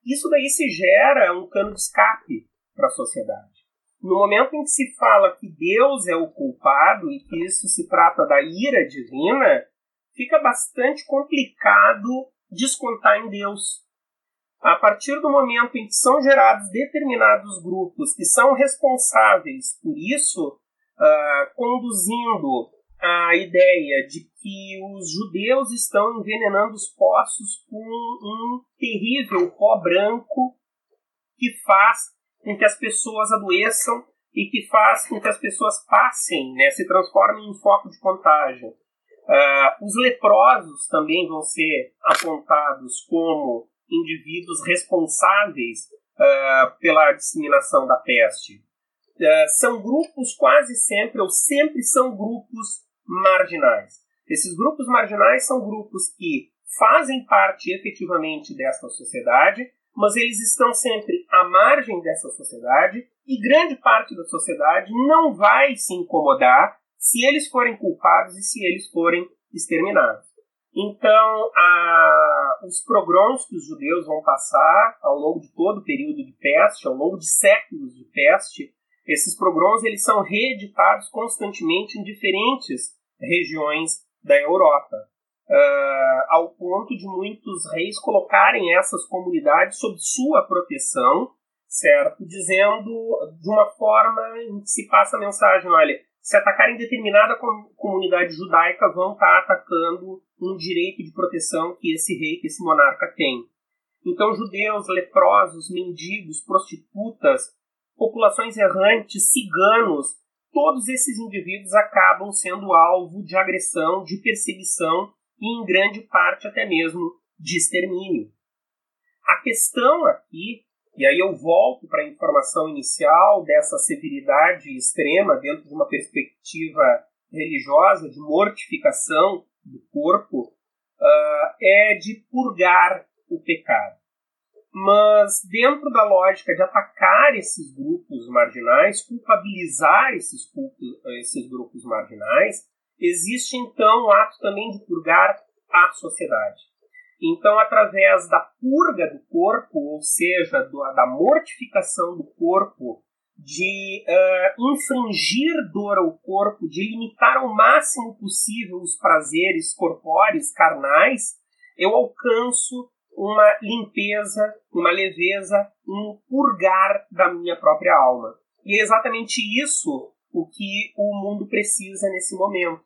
Isso daí se gera um cano de escape para a sociedade. No momento em que se fala que Deus é o culpado e que isso se trata da ira divina, fica bastante complicado descontar em Deus. A partir do momento em que são gerados determinados grupos que são responsáveis por isso, uh, conduzindo a ideia de que os judeus estão envenenando os poços com um terrível pó branco que faz com que as pessoas adoeçam e que faz com que as pessoas passem, né, se transformem em foco de contágio. Uh, os leprosos também vão ser apontados como indivíduos responsáveis uh, pela disseminação da peste. Uh, são grupos quase sempre, ou sempre são grupos marginais. Esses grupos marginais são grupos que fazem parte efetivamente desta sociedade, mas eles estão sempre à margem dessa sociedade e grande parte da sociedade não vai se incomodar se eles forem culpados e se eles forem exterminados. Então, a, os pogroms que os judeus vão passar ao longo de todo o período de peste, ao longo de séculos de peste, esses pogroms eles são reeditados constantemente em diferentes regiões da Europa uh, ao ponto de muitos reis colocarem essas comunidades sob sua proteção, certo? Dizendo de uma forma em que se passa a mensagem: olha, se atacarem determinada com comunidade judaica, vão estar atacando um direito de proteção que esse rei, que esse monarca tem. Então, judeus, leprosos, mendigos, prostitutas, populações errantes, ciganos, todos esses indivíduos acabam sendo alvo de agressão, de perseguição e em grande parte até mesmo de extermínio. A questão aqui, e aí eu volto para a informação inicial dessa severidade extrema dentro de uma perspectiva religiosa de mortificação do corpo, uh, é de purgar o pecado. Mas dentro da lógica de atacar esses grupos marginais, culpabilizar esses, esses grupos marginais, existe então o ato também de purgar a sociedade. Então, através da purga do corpo, ou seja, do, da mortificação do corpo, de uh, infringir dor ao corpo, de limitar ao máximo possível os prazeres corpóreos, carnais, eu alcanço uma limpeza, uma leveza, um purgar da minha própria alma. E é exatamente isso o que o mundo precisa nesse momento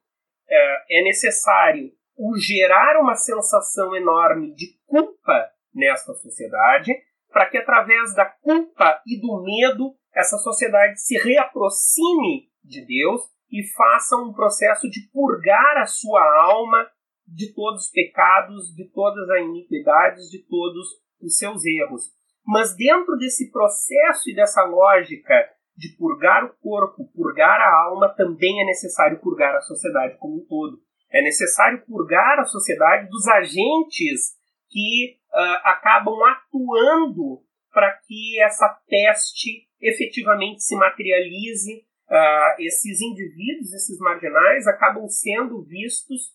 é, é necessário o gerar uma sensação enorme de culpa nesta sociedade, para que através da culpa e do medo essa sociedade se reaproxime de Deus e faça um processo de purgar a sua alma de todos os pecados, de todas as iniquidades, de todos os seus erros. Mas dentro desse processo e dessa lógica de purgar o corpo, purgar a alma, também é necessário purgar a sociedade como um todo. É necessário purgar a sociedade dos agentes que uh, acabam atuando para que essa peste efetivamente se materialize. Uh, esses indivíduos, esses marginais, acabam sendo vistos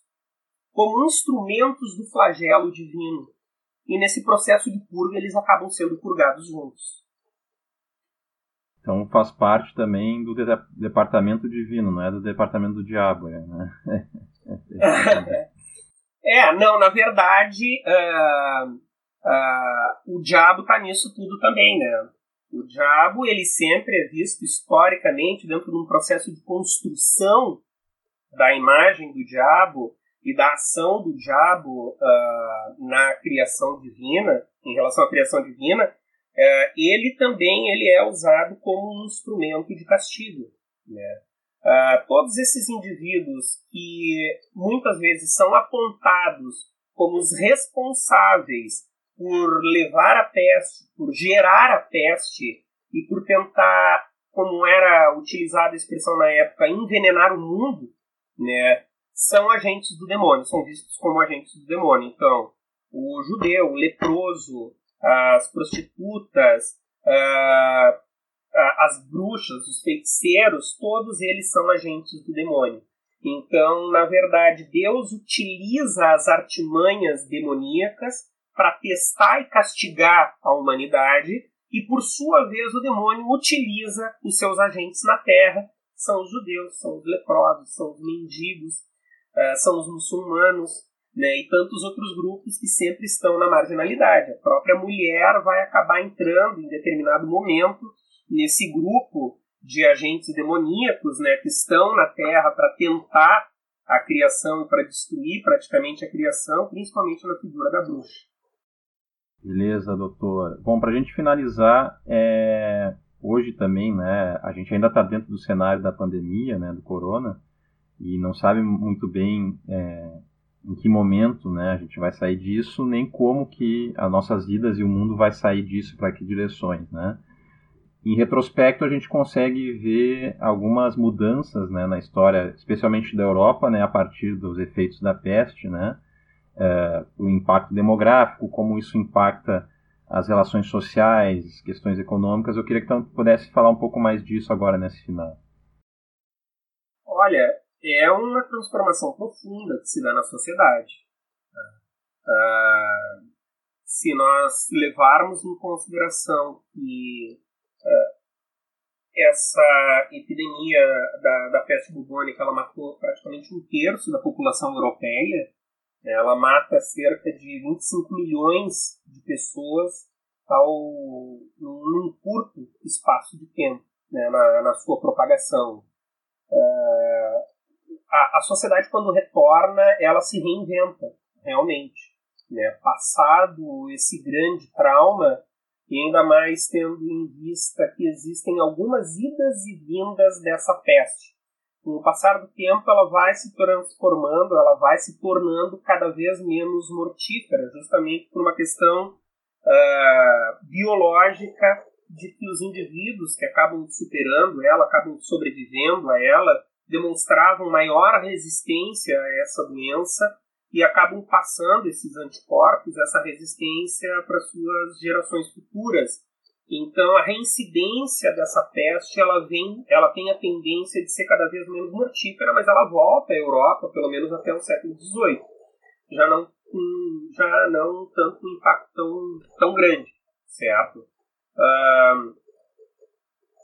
como instrumentos do flagelo divino. E nesse processo de purga, eles acabam sendo purgados juntos. Então faz parte também do de departamento divino, não é do departamento do diabo, né? é, não, na verdade, uh, uh, o diabo está nisso tudo também, né? O diabo, ele sempre é visto historicamente dentro de um processo de construção da imagem do diabo e da ação do diabo uh, na criação divina, em relação à criação divina, uh, ele também ele é usado como um instrumento de castigo. Né? Uh, todos esses indivíduos que muitas vezes são apontados como os responsáveis por levar a peste, por gerar a peste e por tentar, como era utilizada a expressão na época, envenenar o mundo, né? são agentes do demônio, são vistos como agentes do demônio. Então, o judeu, o leproso, as prostitutas, as bruxas, os feiticeiros, todos eles são agentes do demônio. Então, na verdade, Deus utiliza as artimanhas demoníacas para testar e castigar a humanidade, e por sua vez o demônio utiliza os seus agentes na terra, são os judeus, são os leprosos, são os mendigos, uh, são os muçulmanos, né, e tantos outros grupos que sempre estão na marginalidade. A própria mulher vai acabar entrando em determinado momento nesse grupo de agentes demoníacos né, que estão na Terra para tentar a criação para destruir praticamente a criação, principalmente na figura da bruxa. Beleza, doutor. Bom, para a gente finalizar, é... hoje também, né, a gente ainda está dentro do cenário da pandemia, né, do corona, e não sabe muito bem é, em que momento né, a gente vai sair disso, nem como que as nossas vidas e o mundo vai sair disso, para que direções, né? Em retrospecto, a gente consegue ver algumas mudanças né, na história, especialmente da Europa, né, a partir dos efeitos da peste, né? É, o impacto demográfico, como isso impacta as relações sociais, questões econômicas. Eu queria que então, pudesse falar um pouco mais disso agora nesse final. Olha, é uma transformação profunda que se dá na sociedade. Uh, se nós levarmos em consideração que essa epidemia da, da peste bubônica ela matou praticamente um terço da população europeia, né, ela mata cerca de 25 milhões de pessoas ao, num curto espaço de tempo né, na, na sua propagação. Uh, a, a sociedade, quando retorna, ela se reinventa, realmente. Né? Passado esse grande trauma, e ainda mais tendo em vista que existem algumas idas e vindas dessa peste. Com o passar do tempo, ela vai se transformando, ela vai se tornando cada vez menos mortífera, justamente por uma questão uh, biológica de que os indivíduos que acabam superando ela, acabam sobrevivendo a ela, demonstravam maior resistência a essa doença e acabam passando esses anticorpos, essa resistência para suas gerações futuras. Então a reincidência dessa peste, ela vem, ela tem a tendência de ser cada vez menos mortífera, mas ela volta à Europa, pelo menos até o século XVIII. Já não já não tanto um impacto tão, tão grande, certo?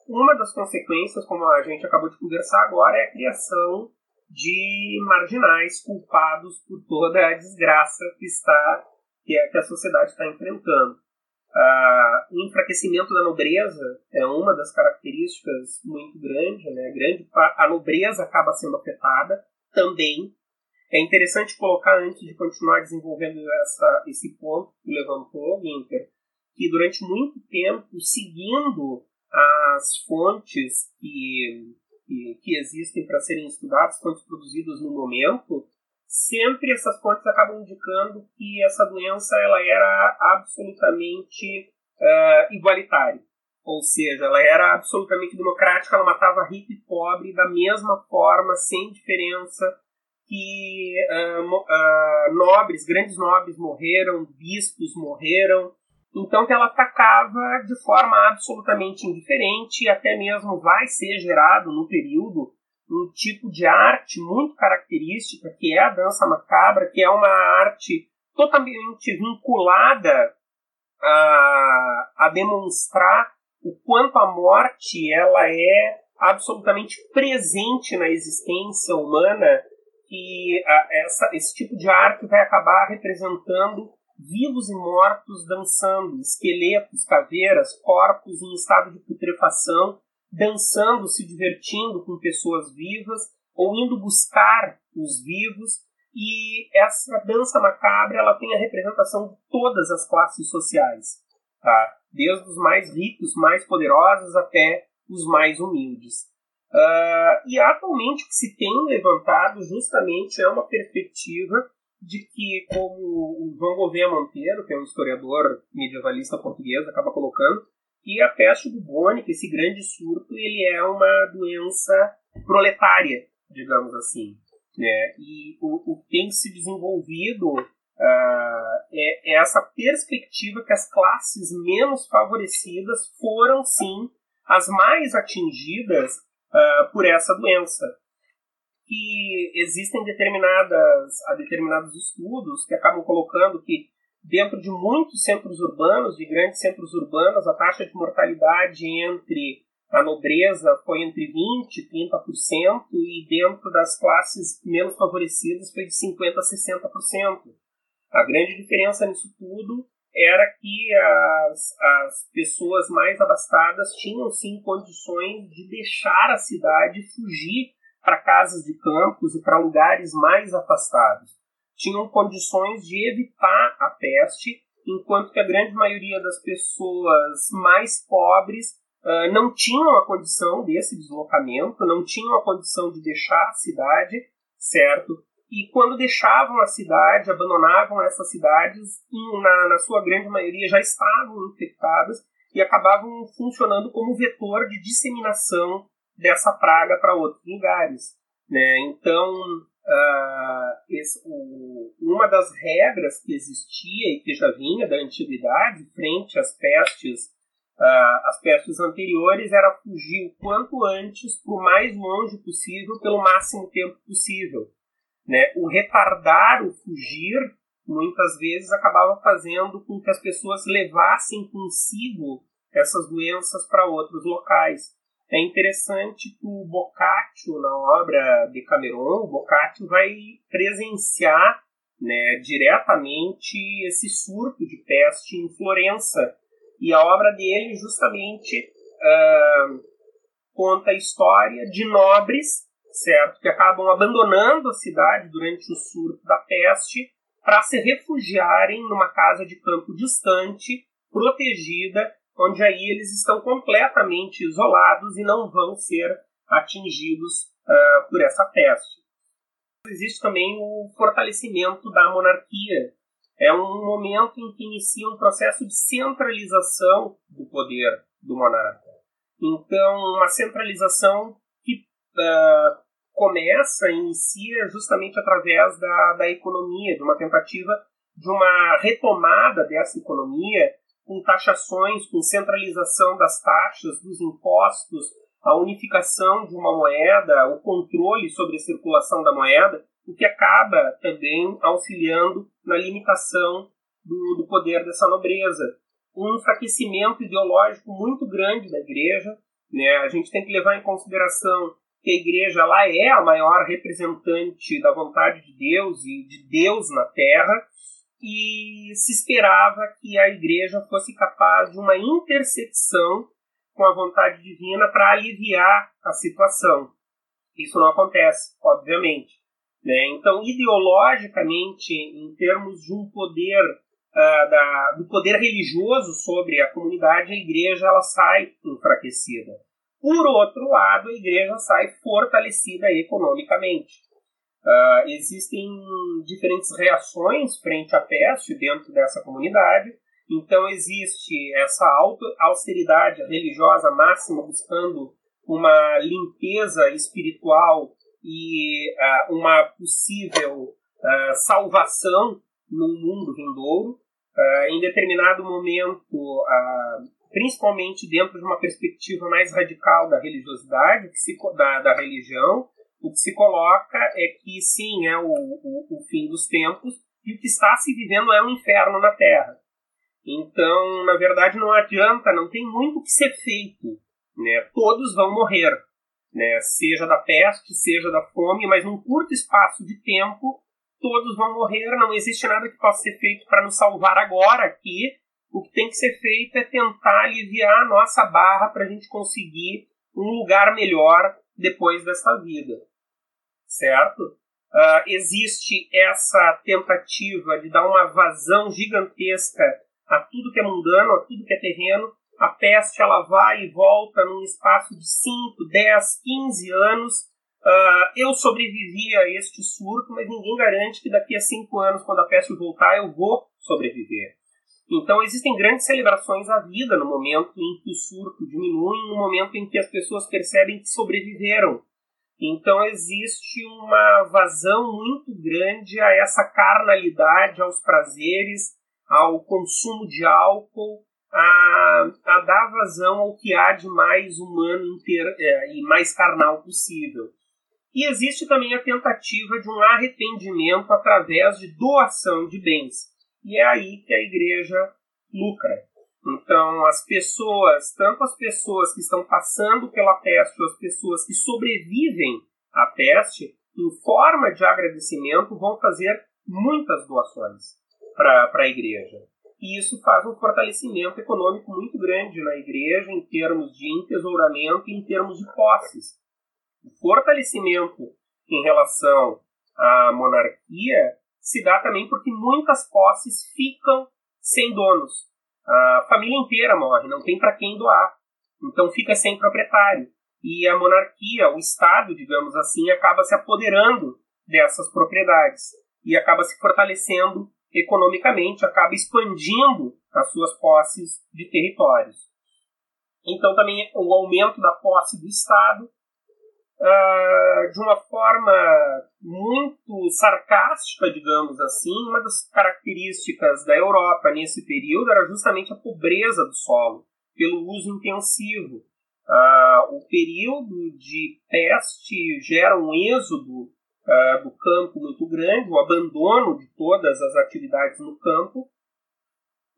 Uma das consequências, como a gente acabou de conversar agora, é a criação de marginais culpados por toda a desgraça que está que a, que a sociedade está enfrentando. Uh, o enfraquecimento da nobreza é uma das características muito grande, né? Grande a nobreza acaba sendo afetada também. É interessante colocar antes de continuar desenvolvendo essa, esse ponto que levantou, Winter, que durante muito tempo, seguindo as fontes que, que, que existem para serem estudadas, fontes produzidas no momento, sempre essas fontes acabam indicando que essa doença ela era absolutamente uh, igualitário. Ou seja, ela era absolutamente democrática, ela matava rico e pobre da mesma forma, sem diferença, que uh, uh, nobres, grandes nobres morreram, bispos morreram, então que ela atacava de forma absolutamente indiferente e até mesmo vai ser gerado no período um tipo de arte muito característica que é a dança macabra, que é uma arte totalmente vinculada a, a demonstrar o quanto a morte ela é absolutamente presente na existência humana e a, essa, esse tipo de arte vai acabar representando vivos e mortos dançando, esqueletos, caveiras, corpos em estado de putrefação, dançando, se divertindo com pessoas vivas ou indo buscar os vivos. E essa dança macabra ela tem a representação de todas as classes sociais, tá? desde os mais ricos, mais poderosos, até os mais humildes. Uh, e atualmente o que se tem levantado justamente é uma perspectiva de que, como o João Gouveia Monteiro, que é um historiador medievalista português, acaba colocando, que a peste bubônica, esse grande surto, ele é uma doença proletária, digamos assim. Né? E o, o que tem se desenvolvido uh, é, é essa perspectiva que as classes menos favorecidas foram, sim, as mais atingidas uh, por essa doença que existem determinadas, determinados estudos que acabam colocando que dentro de muitos centros urbanos, de grandes centros urbanos, a taxa de mortalidade entre a nobreza foi entre 20% e 30%, e dentro das classes menos favorecidas foi de 50% a 60%. A grande diferença nisso tudo era que as, as pessoas mais abastadas tinham sim condições de deixar a cidade fugir para casas de campos e para lugares mais afastados. Tinham condições de evitar a peste, enquanto que a grande maioria das pessoas mais pobres uh, não tinham a condição desse deslocamento, não tinham a condição de deixar a cidade, certo? E quando deixavam a cidade, abandonavam essas cidades, na, na sua grande maioria já estavam infectadas e acabavam funcionando como vetor de disseminação dessa praga para outros lugares. Né? Então, uh, esse, o, uma das regras que existia e que já vinha da antiguidade frente às pestes, uh, às pestes anteriores, era fugir o quanto antes, por mais longe possível, pelo máximo tempo possível. Né? O retardar o fugir muitas vezes acabava fazendo com que as pessoas levassem consigo essas doenças para outros locais. É interessante que o Boccaccio, na obra de Cameron, o Boccaccio vai presenciar né, diretamente esse surto de peste em Florença. E a obra dele justamente uh, conta a história de nobres, certo, que acabam abandonando a cidade durante o surto da peste para se refugiarem numa casa de campo distante, protegida, onde aí eles estão completamente isolados e não vão ser atingidos uh, por essa peste. Existe também o fortalecimento da monarquia. É um momento em que inicia um processo de centralização do poder do monarca. Então, uma centralização que uh, começa, inicia justamente através da, da economia, de uma tentativa de uma retomada dessa economia com taxações, com centralização das taxas, dos impostos, a unificação de uma moeda, o controle sobre a circulação da moeda, o que acaba também auxiliando na limitação do, do poder dessa nobreza. Um enfraquecimento ideológico muito grande da igreja. Né? A gente tem que levar em consideração que a igreja lá é a maior representante da vontade de Deus e de Deus na terra, e se esperava que a igreja fosse capaz de uma intersecção com a vontade divina para aliviar a situação. Isso não acontece, obviamente. Né? Então, ideologicamente, em termos de um poder uh, da, do poder religioso sobre a comunidade, a igreja ela sai enfraquecida. Por outro lado, a igreja sai fortalecida economicamente. Uh, existem diferentes reações frente à peste dentro dessa comunidade, Então existe essa austeridade religiosa máxima buscando uma limpeza espiritual e uh, uma possível uh, salvação no mundo vindouro. Em determinado momento, principalmente dentro de uma perspectiva mais radical da religiosidade, da, da religião, o que se coloca é que sim, é o, o, o fim dos tempos e o que está se vivendo é um inferno na Terra. Então, na verdade, não adianta, não tem muito o que ser feito. Né? Todos vão morrer, né? seja da peste, seja da fome, mas num curto espaço de tempo, todos vão morrer. Não existe nada que possa ser feito para nos salvar agora aqui. O que tem que ser feito é tentar aliviar a nossa barra para a gente conseguir um lugar melhor depois dessa vida. Certo? Uh, existe essa tentativa de dar uma vazão gigantesca a tudo que é mundano, a tudo que é terreno. A peste ela vai e volta num espaço de 5, 10, 15 anos. Uh, eu sobrevivi a este surto, mas ninguém garante que daqui a 5 anos, quando a peste voltar, eu vou sobreviver. Então existem grandes celebrações à vida no momento em que o surto diminui, no momento em que as pessoas percebem que sobreviveram. Então existe uma vazão muito grande a essa carnalidade, aos prazeres, ao consumo de álcool, a, a dar vazão ao que há de mais humano inteiro, é, e mais carnal possível. E existe também a tentativa de um arrependimento através de doação de bens. E é aí que a igreja lucra. Então, as pessoas, tanto as pessoas que estão passando pela peste, as pessoas que sobrevivem à peste, em forma de agradecimento, vão fazer muitas doações para a igreja. E isso faz um fortalecimento econômico muito grande na igreja em termos de entesouramento e em termos de posses. O fortalecimento em relação à monarquia se dá também porque muitas posses ficam sem donos. A família inteira morre, não tem para quem doar. Então fica sem proprietário. E a monarquia, o Estado, digamos assim, acaba se apoderando dessas propriedades e acaba se fortalecendo economicamente, acaba expandindo as suas posses de territórios. Então, também o aumento da posse do Estado, uh, de uma forma muito sarcástica, digamos assim, uma das características da Europa nesse período era justamente a pobreza do solo, pelo uso intensivo. Uh, o período de peste gera um êxodo uh, do campo muito grande, o abandono de todas as atividades no campo,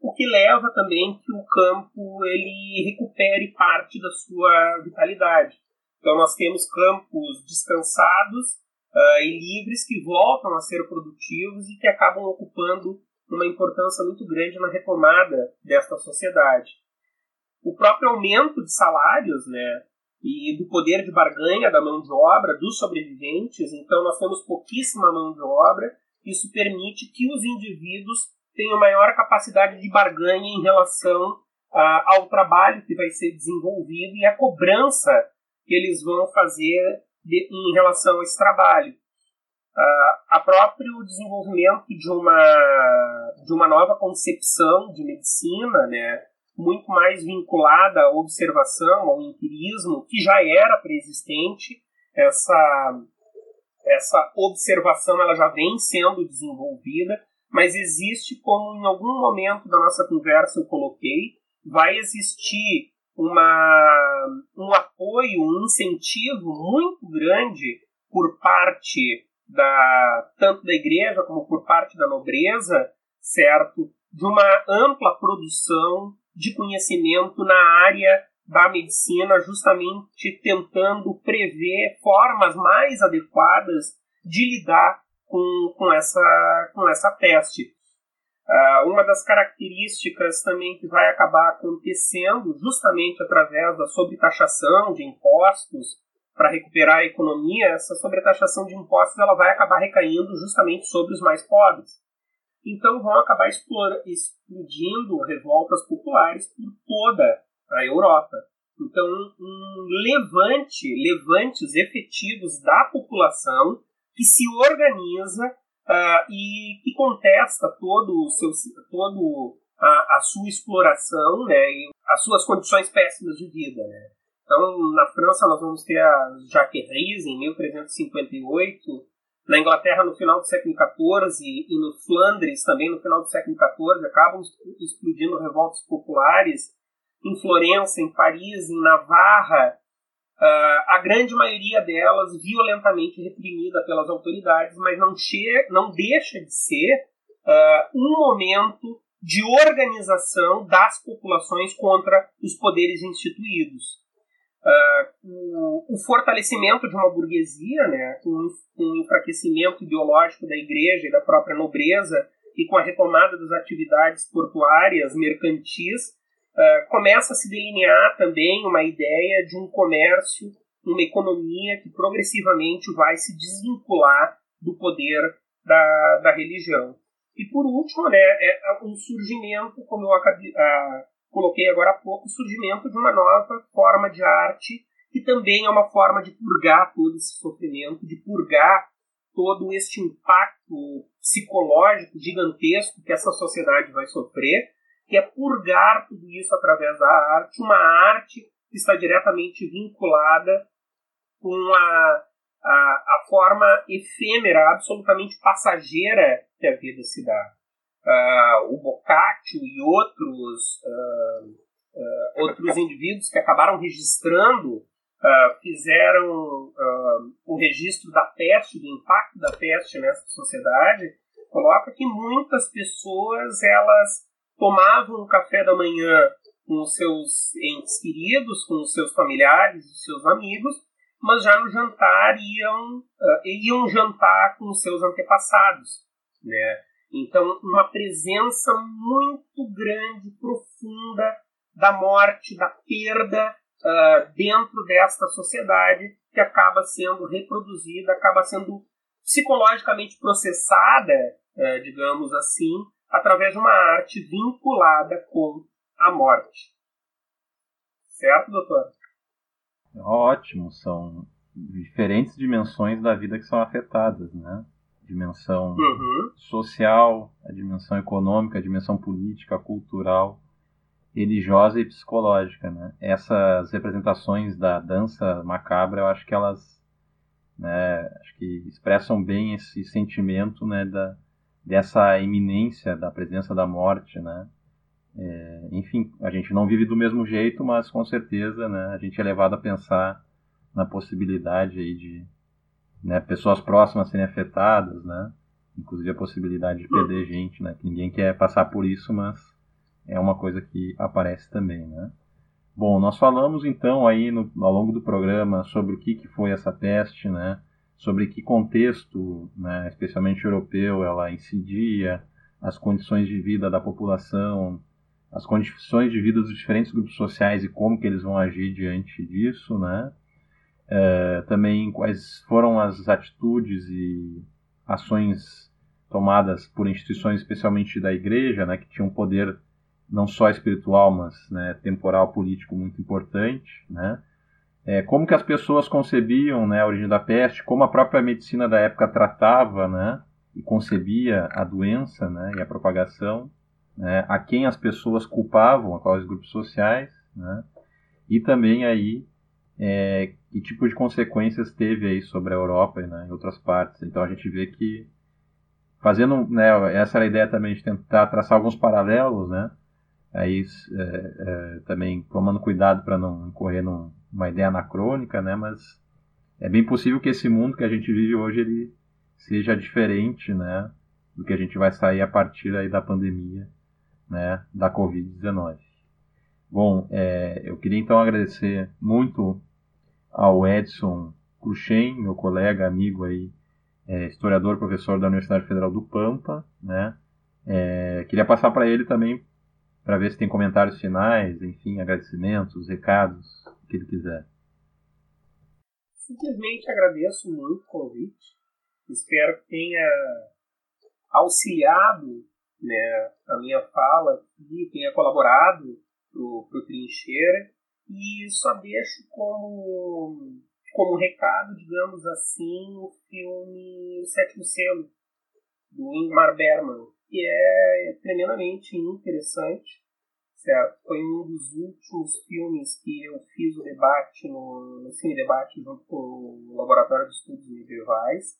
o que leva também que o campo ele recupere parte da sua vitalidade. Então nós temos campos descansados uh, e livres que voltam a ser produtivos e que acabam ocupando uma importância muito grande na retomada desta sociedade. O próprio aumento de salários, né, e do poder de barganha da mão de obra dos sobreviventes, então nós temos pouquíssima mão de obra, isso permite que os indivíduos tenham maior capacidade de barganha em relação ah, ao trabalho que vai ser desenvolvido e a cobrança que eles vão fazer de, em relação a esse trabalho. Uh, a próprio desenvolvimento de uma, de uma nova concepção de medicina, né, muito mais vinculada à observação, ao empirismo, que já era preexistente. Essa, essa observação ela já vem sendo desenvolvida, mas existe, como em algum momento da nossa conversa eu coloquei, vai existir uma, um apoio, um incentivo muito grande por parte da tanto da igreja como por parte da nobreza, certo? De uma ampla produção de conhecimento na área da medicina, justamente tentando prever formas mais adequadas de lidar com, com, essa, com essa peste. Uh, uma das características também que vai acabar acontecendo, justamente através da sobretaxação de impostos para recuperar a economia, essa sobretaxação de impostos ela vai acabar recaindo justamente sobre os mais pobres então vão acabar explodindo revoltas populares por toda a Europa. Então, um levante, levantes efetivos da população que se organiza uh, e que contesta todo o seu todo a, a sua exploração né, e as suas condições péssimas de vida. Né. Então, na França, nós vamos ter a Jacques Ries, em 1358, na Inglaterra, no final do século XIV, e no Flandres, também no final do século XIV, acabam explodindo revoltas populares, em Florença, em Paris, em Navarra, a grande maioria delas violentamente reprimida pelas autoridades, mas não, che não deixa de ser uh, um momento de organização das populações contra os poderes instituídos. Uh, o, o, fortalecimento de uma burguesia, né, com o enfraquecimento ideológico da igreja e da própria nobreza, e com a retomada das atividades portuárias, mercantis, uh, começa a se delinear também uma ideia de um comércio, uma economia que progressivamente vai se desvincular do poder da, da religião. E por último, né, é um surgimento, como eu acabei, uh, coloquei agora há pouco, o surgimento de uma nova forma de arte que também é uma forma de purgar todo esse sofrimento, de purgar todo este impacto psicológico gigantesco que essa sociedade vai sofrer que é purgar tudo isso através da arte, uma arte que está diretamente vinculada com a, a, a forma efêmera, absolutamente passageira que a vida se dá. Uh, o Boccaccio e outros, uh, uh, outros indivíduos que acabaram registrando, fizeram o registro da peste, do impacto da peste nessa sociedade, coloca que muitas pessoas elas tomavam o café da manhã com os seus entes queridos, com os seus familiares, os seus amigos, mas já no jantar iam, uh, iam jantar com os seus antepassados, né? Então, uma presença muito grande, profunda da morte, da perda uh, dentro desta sociedade que acaba sendo reproduzida, acaba sendo psicologicamente processada, uh, digamos assim, através de uma arte vinculada com a morte. Certo, doutor? Ótimo, são diferentes dimensões da vida que são afetadas, né? Dimensão uhum. social, a dimensão econômica, a dimensão política, cultural, religiosa e psicológica, né? Essas representações da dança macabra, eu acho que elas, né, acho que expressam bem esse sentimento, né, da, dessa iminência da presença da morte, né? É, enfim, a gente não vive do mesmo jeito, mas com certeza, né, a gente é levado a pensar na possibilidade aí de né, pessoas próximas serem afetadas, né? Inclusive a possibilidade de perder gente, né? Que ninguém quer passar por isso, mas é uma coisa que aparece também, né? Bom, nós falamos então aí no, ao longo do programa sobre o que, que foi essa peste, né? Sobre que contexto, né, especialmente europeu, ela incidia, as condições de vida da população, as condições de vida dos diferentes grupos sociais e como que eles vão agir diante disso, né? É, também quais foram as atitudes e ações tomadas por instituições, especialmente da igreja, né, que tinham um poder não só espiritual, mas né, temporal, político muito importante, né? É, como que as pessoas concebiam né, a origem da peste, como a própria medicina da época tratava né, e concebia a doença né, e a propagação, né, a quem as pessoas culpavam, a quais grupos sociais, né, e também aí é, que tipo de consequências teve aí sobre a Europa e né, em outras partes. Então a gente vê que fazendo, né, essa era a ideia também de tentar traçar alguns paralelos, né, aí é, é, também tomando cuidado para não incorrer num uma ideia anacrônica, né? Mas é bem possível que esse mundo que a gente vive hoje ele seja diferente, né? Do que a gente vai sair a partir aí da pandemia, né? Da Covid-19. Bom, é, eu queria então agradecer muito ao Edson Cruxem, meu colega, amigo aí, é, historiador, professor da Universidade Federal do Pampa, né? É, queria passar para ele também para ver se tem comentários finais, enfim, agradecimentos, recados que ele quiser. Simplesmente agradeço muito o convite. Espero que tenha auxiliado né, a minha fala e tenha colaborado para o Trincheira. E só deixo como, como recado, digamos assim, o filme O Sétimo Selo, do Ingmar Bergman, que é tremendamente interessante, certo? Foi um dos últimos filmes que eu fiz o debate no, no Cine Debate junto com o Laboratório de Estudos Medievais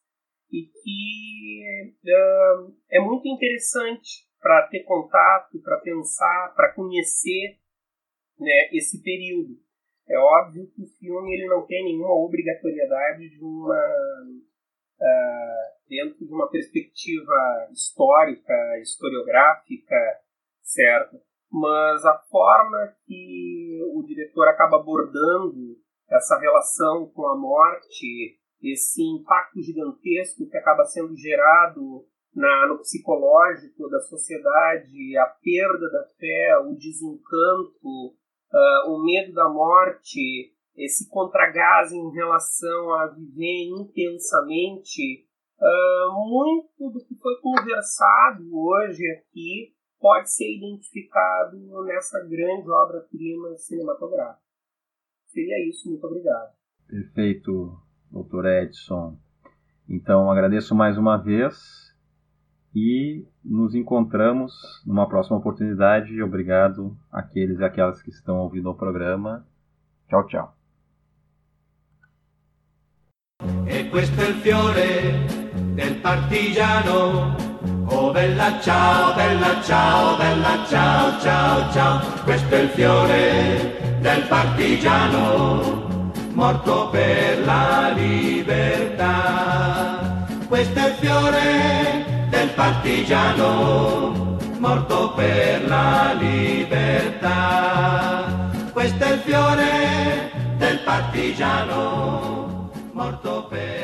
e que uh, é muito interessante para ter contato, para pensar, para conhecer né, esse período. É óbvio que o filme ele não tem nenhuma obrigatoriedade de uma uh, dentro de uma perspectiva histórica, historiográfica, certo? Mas a forma que o diretor acaba abordando essa relação com a morte, esse impacto gigantesco que acaba sendo gerado na, no psicológico da sociedade, a perda da fé, o desencanto, uh, o medo da morte, esse contragás em relação a viver intensamente, uh, muito do que foi conversado hoje aqui pode ser identificado nessa grande obra-prima cinematográfica. Seria isso, muito obrigado. Perfeito, doutor Edson. Então, agradeço mais uma vez e nos encontramos numa próxima oportunidade. Obrigado àqueles e aquelas que estão ouvindo o programa. Tchau, tchau. E questo è il fiore del partigiano. Oh bella ciao, bella ciao, bella ciao, ciao, ciao. Questo è il fiore del partigiano, morto per la libertà. Questo è il fiore del partigiano, morto per la libertà. Questo è il fiore del partigiano morto per la libertà.